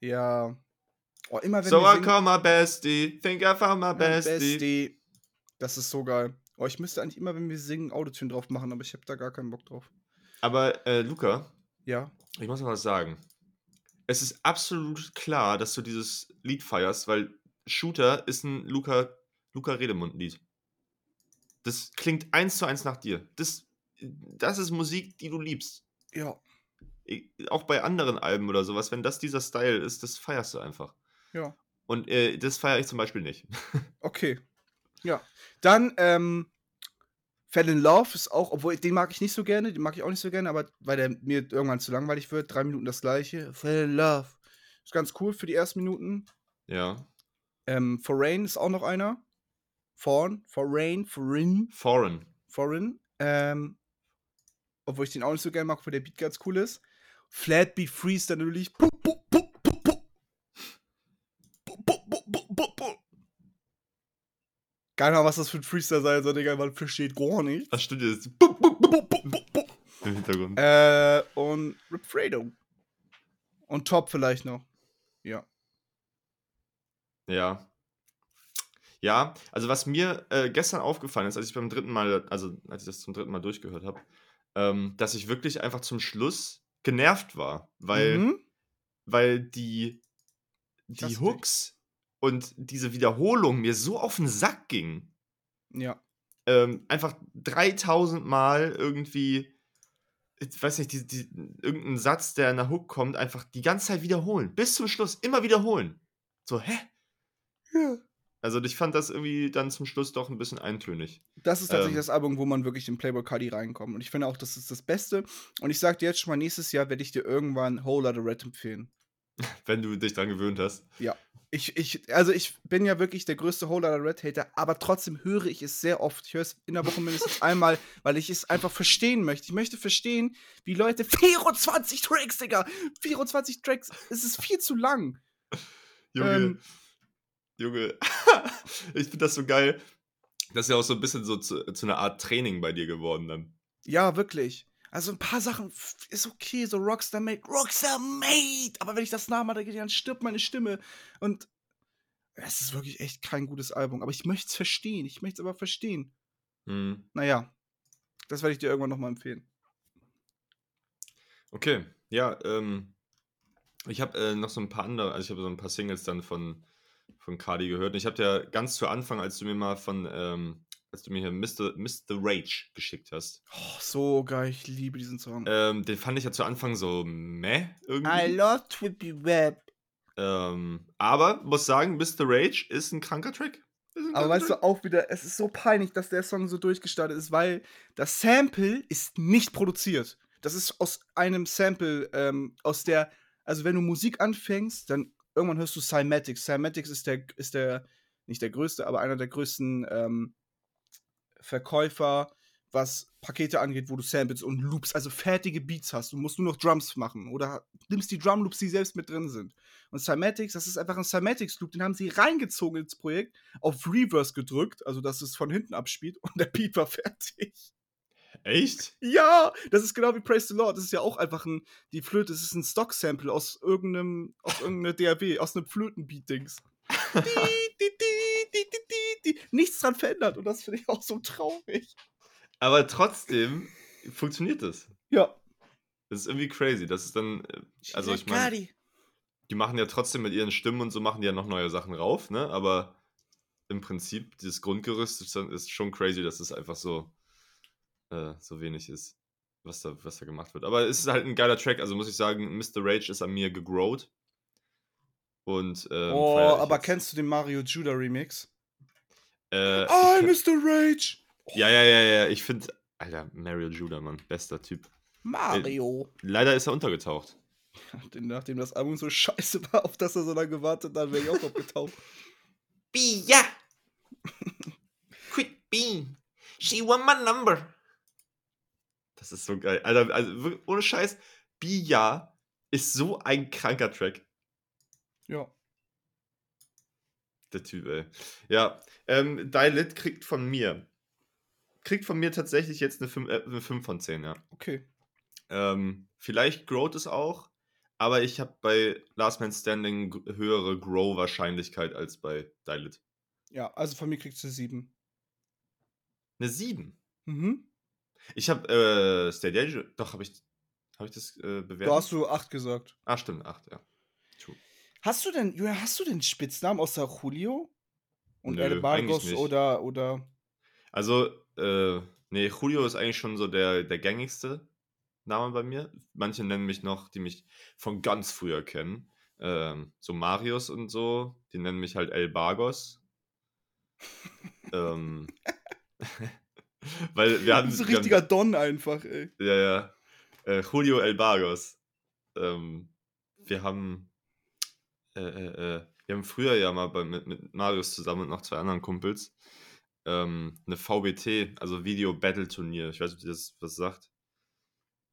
Ja. Oh, immer wenn So I call my bestie, think I found my bestie. Bestie. Das ist so geil. Oh, ich müsste eigentlich immer, wenn wir singen, Autotune drauf machen, aber ich habe da gar keinen Bock drauf. Aber äh, Luca, Ja. Ich muss mal was sagen. Es ist absolut klar, dass du dieses Lied feierst, weil Shooter ist ein Luca, Luca Redemund-Lied. Das klingt eins zu eins nach dir. Das, das ist Musik, die du liebst. Ja. Auch bei anderen Alben oder sowas, wenn das dieser Style ist, das feierst du einfach. Ja. Und äh, das feiere ich zum Beispiel nicht. Okay. Ja. Dann, ähm, Fell in Love ist auch, obwohl den mag ich nicht so gerne, den mag ich auch nicht so gerne, aber weil der mir irgendwann zu langweilig wird, drei Minuten das gleiche. Fell in Love. Ist ganz cool für die ersten Minuten. ja. Ähm, Foreign ist auch noch einer. Foreign, Foreign, Foreign, Foreign. Foreign. Ähm, obwohl ich den auch nicht so gerne mag, weil der Beat ganz cool ist. Flatbeat Freeze dann natürlich. Pu, pu, Keine Ahnung, was das für ein Freestyle sein soll, Digga, man versteht gar nicht. Das stimmt jetzt Pu, pu, pu, pu, pu, pu. im Hintergrund. Äh, und Rip Fredo. Und Top vielleicht noch. Ja. Ja. Ja, also was mir äh, gestern aufgefallen ist, als ich beim dritten Mal, also als ich das zum dritten Mal durchgehört habe, ähm, dass ich wirklich einfach zum Schluss genervt war, weil, Mhm. weil die, die. Hooks und diese Wiederholung mir so auf den Sack gingen. Ja. ähm, einfach 3000 Mal irgendwie, ich weiß nicht, die, die, irgendeinen Satz, der in der Hook kommt, einfach die ganze Zeit wiederholen. Bis zum Schluss, immer wiederholen. So, hä? Ja. Also ich fand das irgendwie dann zum Schluss doch ein bisschen eintönig. Das ist tatsächlich Ähm. das Album, wo man wirklich in Playboy Cardi reinkommt. Und ich finde auch, das ist das Beste. Und ich sag dir jetzt schon mal, nächstes Jahr werde ich dir irgendwann Whole Lotta Red empfehlen. Wenn du dich dran gewöhnt hast. Ich, ich, also ich bin ja wirklich der größte Whole Lotta Red Hater, aber trotzdem höre ich es sehr oft. Ich höre es in der Woche mindestens einmal, weil ich es einfach verstehen möchte. Ich möchte verstehen, wie Leute 24 Tracks, Digga! 24 Tracks, es ist viel zu lang. Junge, Ähm. Junge, ich finde das so geil. Das ist ja auch so ein bisschen so zu, zu einer Art Training bei dir geworden dann. Ja, wirklich. Also ein paar Sachen ist okay, so Rockstar Made, Rockstar Made. Aber wenn ich das nachmache, dann stirbt meine Stimme. Und es ist wirklich echt kein gutes Album. Aber ich möchte es verstehen. Ich möchte es aber verstehen. Hm. Naja, das werde ich dir irgendwann nochmal empfehlen. Okay, ja, ähm, ich habe äh, noch so ein paar andere, also ich habe so ein paar Singles dann von, von Cardi gehört. Und ich habe ja ganz zu Anfang, als du mir mal von, ähm, als du mir hier Mr. Mr. Rage geschickt hast, Oh, so geil. Ich liebe diesen Song. ähm, den fand ich ja zu Anfang so meh irgendwie. love Trippy Web. Ähm, aber muss sagen, Mr. Rage ist ein kranker Track. Ein Aber weißt du auch wieder, es ist so peinlich, dass der Song so durchgestartet ist, weil das Sample ist nicht produziert. Das ist aus einem Sample, ähm, aus der, also wenn du Musik anfängst, dann irgendwann hörst du Cymatics. Cymatics ist der, ist der, nicht der größte, aber einer der größten ähm, Verkäufer, was Pakete angeht, wo du Samples und Loops, also fertige Beats hast. Du musst nur noch Drums machen oder nimmst die Drum Loops, die selbst mit drin sind. Und Cymatics, das ist einfach ein Cymatics Loop, den haben sie reingezogen ins Projekt, auf Reverse gedrückt, also dass es von hinten abspielt und der Beat war fertig. Echt? Ja, das ist genau wie Praise the Lord. Das ist ja auch einfach ein, die Flöte, das ist ein Stock-Sample aus irgendeinem, aus irgendeiner DAW, aus einem Flötenbeat-Dings. Die, die. Nichts dran verändert und das finde ich auch so traurig. Aber trotzdem funktioniert das. Ja. Das ist irgendwie crazy. Das ist dann, äh, also ich meine, die machen ja trotzdem mit ihren Stimmen und so machen die ja noch neue Sachen rauf, ne? Aber im Prinzip, dieses Grundgerüst ist, ist schon crazy, dass es einfach so, äh, so wenig ist, was da, was da gemacht wird. Aber es ist halt ein geiler Track, also muss ich sagen, Mr. Rage ist an mir gegrowt. Und, ähm, oh, aber jetzt. kennst du den Mario Judah Remix? Äh, Oh, ich, Mr. Rage! ja, ja, ja, ja, ich finde, Alter, Mario Judah, Mann, bester Typ. Mario. Leider ist er untergetaucht. Denn Nachdem das Album so scheiße war, auf das er so lange gewartet hat, wäre ich auch abgetaucht. Bia. Quit being. She want my number. Das ist so geil. Alter, also ohne Scheiß, Bia ist so ein kranker Track. Ja. Der Typ, ey. Ja, ähm, Dilit kriegt von mir. Kriegt von mir tatsächlich jetzt eine 5, äh, eine 5 von 10, ja. Okay. Ähm, vielleicht growt es auch, aber ich habe bei Last Man Standing höhere Grow-Wahrscheinlichkeit als bei Dilit. Ja, also von mir kriegst du sieben. Eine 7. Mhm. Ich habe äh, State Age, doch, habe ich, hab ich das äh, bewertet? Du hast du acht gesagt. ah, stimmt, 8, ja. True. Hast du denn, Julian, hast du denn Spitznamen außer Julio? Und Nö, El Bargos oder, oder. Also, äh, nee, Julio ist eigentlich schon so der, der gängigste Name bei mir. Manche nennen mich noch, die mich von ganz früher kennen. Ähm, so Marius und so, die nennen mich halt El Bargos. ähm, weil wir hatten. Das ist ein wir haben- richtiger Don einfach, ey. Ja, ja. Äh, Julio El Bargos. Ähm, wir haben. Äh, äh, äh, wir haben früher ja mal bei, mit, mit Marius zusammen und noch zwei anderen Kumpels ähm, eine VBT, also Video Battle Turnier, ich weiß nicht, ob ihr das was sagt,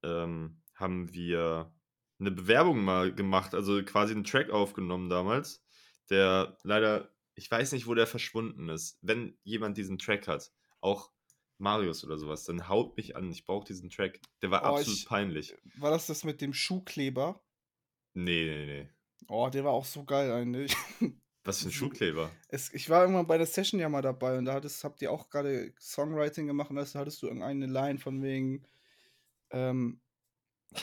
ähm, haben wir eine Bewerbung mal gemacht, also quasi einen Track aufgenommen damals, der leider, ich weiß nicht, wo der verschwunden ist. Wenn jemand diesen Track hat, auch Marius oder sowas, dann haut mich an. Ich brauche diesen Track. Der war Oh, absolut ich- peinlich. War das das mit dem Schuhkleber? Nee, nee, nee. Oh, der war auch so geil eigentlich. Was für ein Schuhkleber. Es, ich war irgendwann bei der Session ja mal dabei und da hattest, habt ihr auch gerade Songwriting gemacht und da hattest du irgendeine Line von wegen, ähm,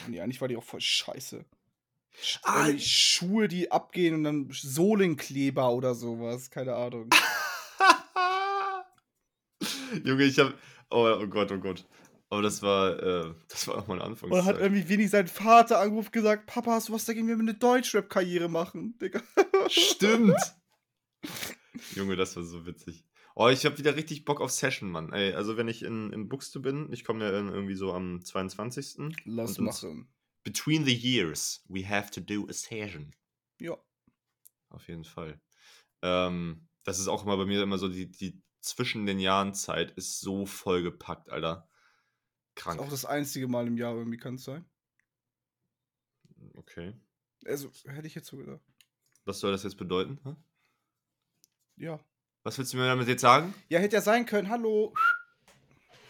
nee, eigentlich war die auch voll scheiße. Sch- Ah, irgendwie Schuhe, die abgehen und dann Sohlenkleber oder sowas, keine Ahnung. Junge, ich hab. Oh, oh Gott, oh Gott. Aber das war, äh, das war auch meine Und dann hat Anfangszeit. irgendwie wenig sein Vater angerufen und gesagt, Papa, hast du was dagegen, wenn wir eine Deutschrap-Karriere machen, Digga? Stimmt. Junge, das war so witzig. Oh, ich habe wieder richtig Bock auf Session, Mann. Ey, also wenn ich in, in Buxte bin, ich komme ja irgendwie so am 22. Lass Und machen. Between the years, we have to do a session. Ja. Auf jeden Fall. Ähm, das ist auch immer bei mir immer so, die, die zwischen den Jahren Zeit ist so vollgepackt, Alter. Ist Krank. auch das einzige Mal im Jahr irgendwie, kann es sein? Okay. Also, hätte ich jetzt so gedacht. Was soll das jetzt bedeuten? hä? Ja. Was willst du mir damit jetzt sagen? Ja, hätte ja sein können, hallo.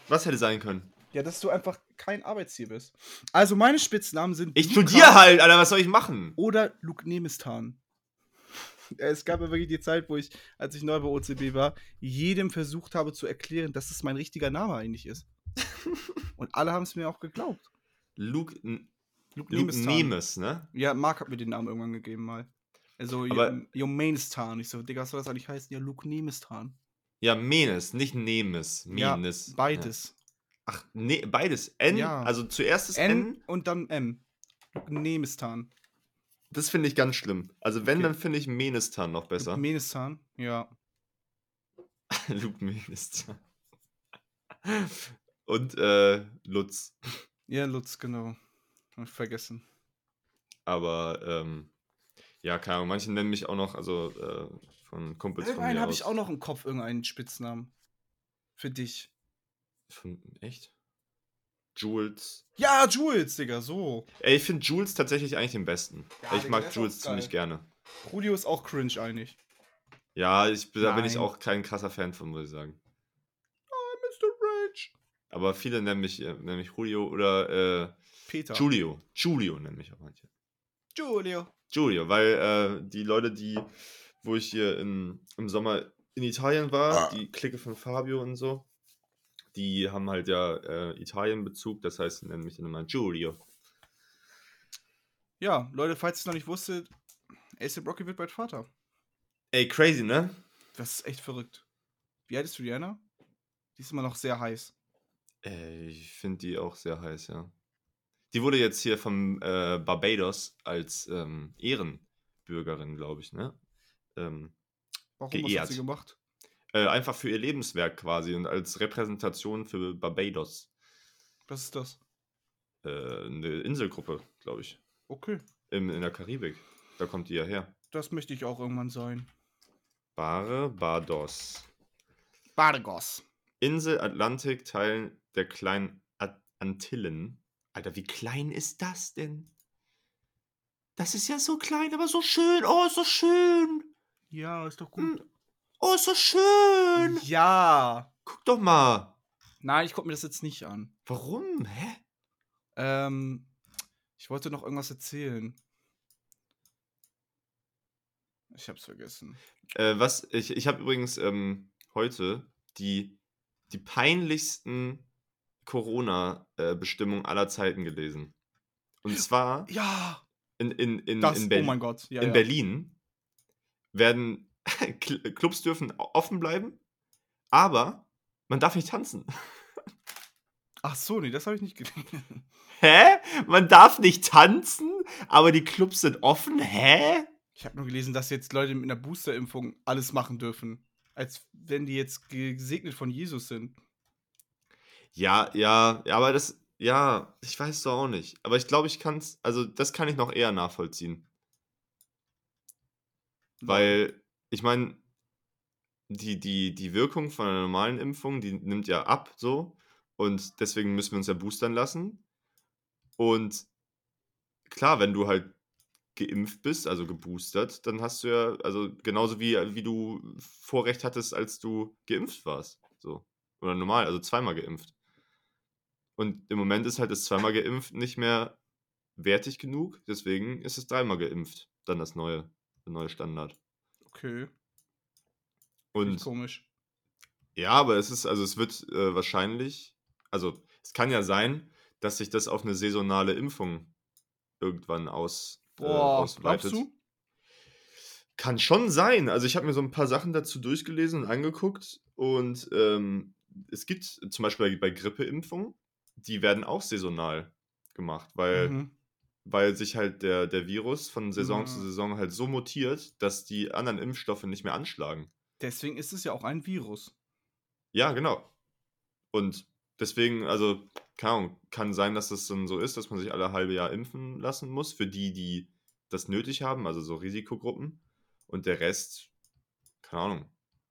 Was hätte sein können? Ja, dass du einfach kein Arbeitstier bist. Also, meine Spitznamen sind. Ich studiere halt, Alter, was soll ich machen? Oder Luke Nemistan. Ja, Es gab ja wirklich die Zeit, wo ich, als ich neu bei OCB war, jedem versucht habe zu erklären, dass es mein richtiger Name eigentlich ist. Und alle haben es mir auch geglaubt. Luke, Luke, Luke. Nemes, ne? Ja, Marc hat mir den Namen irgendwann gegeben mal. Also, Jomanistan. Ich so, Digga, was soll das eigentlich heißen? Ja, Luke Nemistan. Ja, Menes, nicht Nemes. Ja, Menes. Beides. Ach, nee, beides. N, Ja. also zuerst das N, N. und dann M. Luke Nemistan. Das finde ich ganz schlimm. Also wenn, Okay. dann finde ich Menistan noch besser. Menistan, ja. Luke Menistan. Und äh, Lutz. Ja, Lutz, genau. Hab ich vergessen. Aber ähm, ja, keine Ahnung, manche nennen mich auch noch, also äh, von Kumpels von Irgendeinen mir habe ich auch noch im Kopf, irgendeinen Spitznamen. Für dich. Von, echt? Jules. Ja, Jules, Digga, so. Ey, ich finde Jules tatsächlich eigentlich den besten. Ja, ich Digga, mag Jules ziemlich gerne. Julio ist auch cringe eigentlich. Ja, ich, da bin ich Nein. auch kein krasser Fan von, muss ich sagen. Aber viele nennen mich, äh, nennen mich Julio oder äh, Peter. Julio. Julio nennen mich auch manche. Julio. Julio, weil äh, die Leute, die, wo ich hier in, im Sommer in Italien Ah. war, die Clique von Fabio und so, die haben halt ja äh, Italien-Bezug, das heißt, sie nennen mich dann immer Julio. Ja, Leute, falls ihr es noch nicht wusstet, ASAP Rocky wird bald Vater. Ey, crazy, ne? Das ist echt verrückt. Wie alt ist du, Diana? Die ist immer noch sehr heiß. Ey, ich finde die auch sehr heiß, ja. Die wurde jetzt hier vom äh, Barbados als ähm, Ehrenbürgerin, glaube ich, ne? Ähm, Warum? Was Geehrt. hat sie gemacht? äh, einfach für ihr Lebenswerk quasi und als Repräsentation für Barbados. Was ist das? Äh, eine Inselgruppe, glaube ich. Okay. Im, in der Karibik. Da kommt die ja her. Das möchte ich auch irgendwann sein. Barbados. Bargos. Insel Atlantik, Teil der kleinen At Antillen. Alter, wie klein ist das denn? Das ist ja so klein, aber so schön. Oh, so schön. Ja, ist doch Hm. gut. Oh, so schön. Ja. Guck doch mal. Nein, ich gucke mir das jetzt nicht an. Warum? Hä? Ähm, ich wollte noch irgendwas erzählen. Ich hab's vergessen. Äh, was, ich, ich habe übrigens ähm, heute die, die peinlichsten Corona-Bestimmungen aller Zeiten gelesen. Und zwar Ja, in, in, in, das, in, oh Berlin, mein Gott. Ja, in ja. Berlin werden Cl- Clubs dürfen offen bleiben, aber man darf nicht tanzen. Ach so, nee, das habe ich nicht gelesen. Hä? Man darf nicht tanzen, aber die Clubs sind offen? Hä? Ich habe nur gelesen, dass jetzt Leute mit einer Boosterimpfung alles machen dürfen. Als wenn die jetzt gesegnet von Jesus sind. Ja, ja, ja, aber das, ja, ich weiß doch auch nicht. Aber ich glaube, ich kann es, also das kann ich noch eher nachvollziehen. Weil, ich meine, die, die, die Wirkung von einer normalen Impfung, die nimmt ja ab, so. Und deswegen müssen wir uns ja boostern lassen. Und klar, wenn du halt geimpft bist, also geboostert, dann hast du ja, also genauso wie, wie du Vorrecht hattest, als du geimpft warst. So. Oder normal, also zweimal geimpft. Und im Moment ist halt das zweimal geimpft nicht mehr wertig genug, deswegen ist es dreimal geimpft. Dann das neue, der neue Standard. Okay. Und komisch. Ja, aber es ist, also es wird äh, wahrscheinlich, also es kann ja sein, dass sich das auf eine saisonale Impfung irgendwann aus, Boah, ausweitet. glaubst du? Kann schon sein. Also ich habe mir so ein paar Sachen dazu durchgelesen und angeguckt und ähm, es gibt zum Beispiel bei, bei Grippeimpfungen, die werden auch saisonal gemacht, weil, Mhm. weil sich halt der, der Virus von Saison zu Ja. Saison halt so mutiert, dass die anderen Impfstoffe nicht mehr anschlagen. Deswegen ist es ja auch ein Virus. Ja, genau. Und deswegen, also, keine Ahnung, kann sein, dass das dann so ist, dass man sich alle halbe Jahr impfen lassen muss, für die, die das nötig haben, also so Risikogruppen. Und der Rest, keine Ahnung,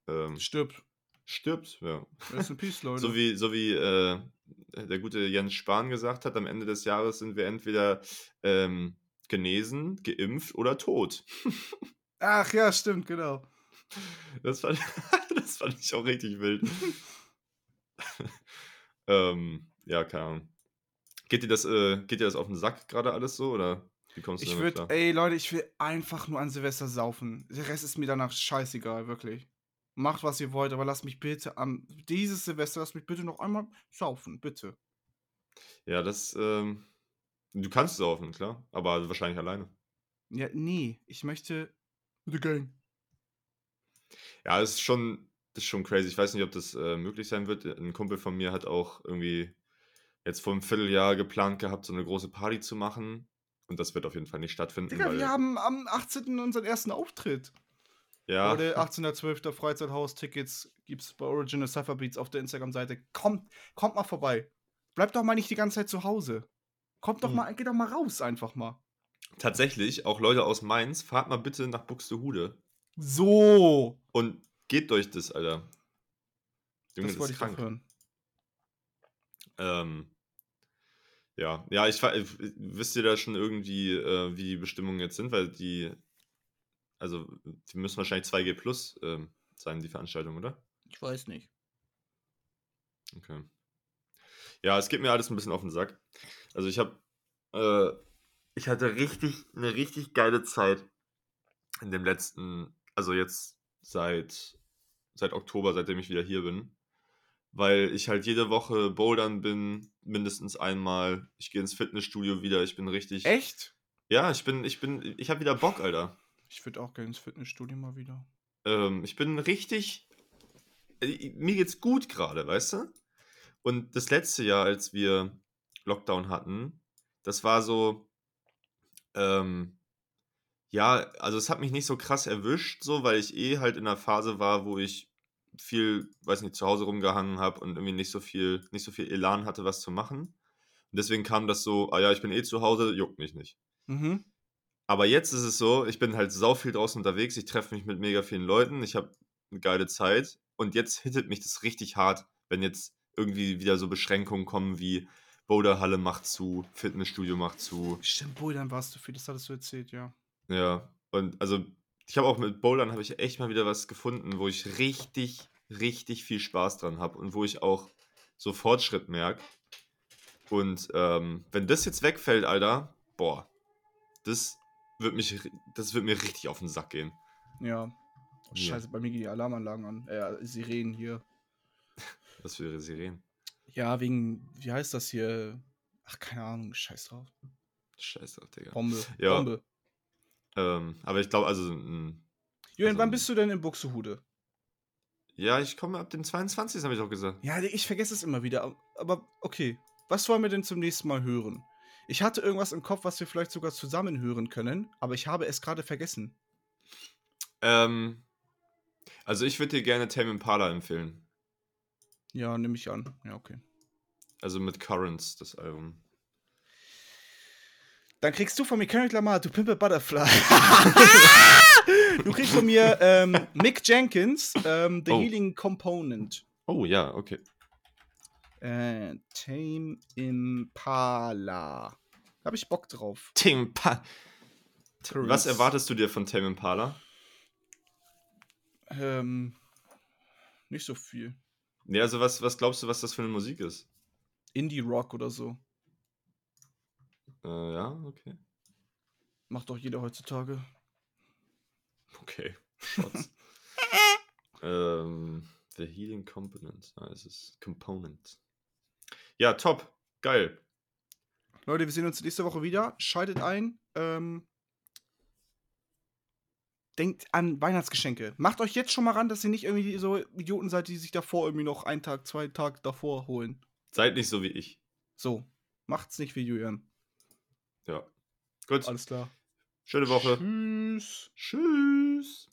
ähm, Stirbt. stirbt, ja. Rest in Peace, Leute. So wie, so wie äh, der gute Jens Spahn gesagt hat, am Ende des Jahres sind wir entweder ähm, genesen, geimpft oder tot. Ach ja, stimmt, genau. Das fand, das fand ich auch richtig wild. ähm, ja, keine Ahnung. Geht dir das, äh, geht dir das auf den Sack gerade alles so oder wie kommst du Ich würde, ey Leute, ich will einfach nur an Silvester saufen. Der Rest ist mir danach scheißegal, wirklich. Macht, was ihr wollt, aber lasst mich bitte am dieses Silvester, lasst mich bitte noch einmal saufen, bitte. Ja, das, ähm, du kannst saufen, klar, aber wahrscheinlich alleine. Ja, nee, ich möchte mit der Gang. Ja, es ist schon, das ist schon crazy. Ich weiß nicht, ob das äh, möglich sein wird. Ein Kumpel von mir hat auch irgendwie jetzt vor einem Vierteljahr geplant gehabt, so eine große Party zu machen. Und das wird auf jeden Fall nicht stattfinden, Digga, wir haben am 18. unseren ersten Auftritt. ja, Leute, 18.12. Freizeithaus-Tickets gibt's bei Original Cypher Beats auf der Instagram-Seite. Kommt, kommt mal vorbei. Bleibt doch mal nicht die ganze Zeit zu Hause. Kommt doch Hm. mal, geht doch mal raus einfach mal. tatsächlich, auch Leute aus Mainz, fahrt mal bitte nach Buxtehude So. und geht durch das, Alter. Junge, das wollte ich krank. hören. Ähm, ja, ja, ich wisst ihr da schon irgendwie, äh, wie die Bestimmungen jetzt sind, weil die, also die müssen wahrscheinlich 2G plus ähm, sein, die Veranstaltung, oder? Ich weiß nicht. Okay. Ja, es geht mir alles ein bisschen auf den Sack. Also ich habe, äh, ich hatte richtig, eine richtig geile Zeit in dem letzten, also jetzt seit, seit Oktober, seitdem ich wieder hier bin. Weil ich halt jede Woche bouldern bin, mindestens einmal. Ich gehe ins Fitnessstudio wieder, ich bin richtig. Echt? Ja, ich bin, ich bin, ich habe wieder Bock, Alter. Ich würde auch gerne ins Fitnessstudio mal wieder. Ähm, ich bin richtig. äh, Mir geht's gut gerade, weißt du? Und das letzte Jahr, als wir Lockdown hatten, das war so. Ähm, ja, also es hat mich nicht so krass erwischt, so, weil ich eh halt in einer Phase war, wo ich viel, weiß nicht, zu Hause rumgehangen habe und irgendwie nicht so viel, nicht so viel Elan hatte, was zu machen. Und deswegen kam das so, ah ja, ich bin eh zu Hause, juckt mich nicht. Mhm. Aber jetzt ist es so, ich bin halt sau viel draußen unterwegs, ich treffe mich mit mega vielen Leuten, ich habe eine geile Zeit und jetzt hittet mich das richtig hart, wenn jetzt irgendwie wieder so Beschränkungen kommen wie Boulderhalle macht zu, Fitnessstudio macht zu. Stimmt, dann warst du viel, das hattest du erzählt, ja. Ja, und also ich habe auch mit Bouldern habe ich echt mal wieder was gefunden, wo ich richtig, richtig viel Spaß dran habe und wo ich auch so Fortschritt merke. Und ähm, wenn das jetzt wegfällt, Alter, boah, das wird mich, das wird mir richtig auf den Sack gehen. Ja. Oh, Ja. Scheiße, bei mir gehen die Alarmanlagen an. Äh, Sirenen hier. Was für Sirenen. Ja, wegen, wie heißt das hier? Ach, keine Ahnung, scheiß drauf. Scheiße, Digga. Bombe. Ja. Bombe. Ähm, aber ich glaube, also, mh, Julian, Also- wann bist du denn in Buxtehude? ja, ich komme ab dem 22. habe ich auch gesagt. Ja, ich vergesse es immer wieder. Aber okay, was wollen wir denn zum nächsten Mal hören? Ich hatte irgendwas im Kopf, was wir vielleicht sogar zusammen hören können, aber ich habe es gerade vergessen. Ähm, also ich würde dir gerne Tame Impala empfehlen. Ja, nehme ich an. Ja, okay. Also mit Currents, das Album. Dann kriegst du von mir Kendrick Lamar, du Pimple Butterfly. du kriegst von mir ähm, Mick Jenkins, ähm, The Oh. Healing Component. Oh ja, okay. Äh, Tame Impala. Habe ich Bock drauf. Tame Impala. Was erwartest du dir von Tame Impala? Ähm, nicht so viel. Nee, also was, was glaubst du, was das für eine Musik ist? Indie-Rock oder so. Äh, ja, okay. Macht doch jeder heutzutage. Okay. Shots. ähm, the Healing Component. Ah, es ist Component. Ja, top. Geil. Leute, wir sehen uns nächste Woche wieder. Schaltet ein. Ähm, denkt an Weihnachtsgeschenke. Macht euch jetzt schon mal ran, dass ihr nicht irgendwie so Idioten seid, die sich davor irgendwie noch einen Tag, zwei Tage davor holen. Seid nicht so wie ich. So. Macht's nicht wie Julian. Gut. Alles klar. Schöne Woche. Tschüss. Tschüss.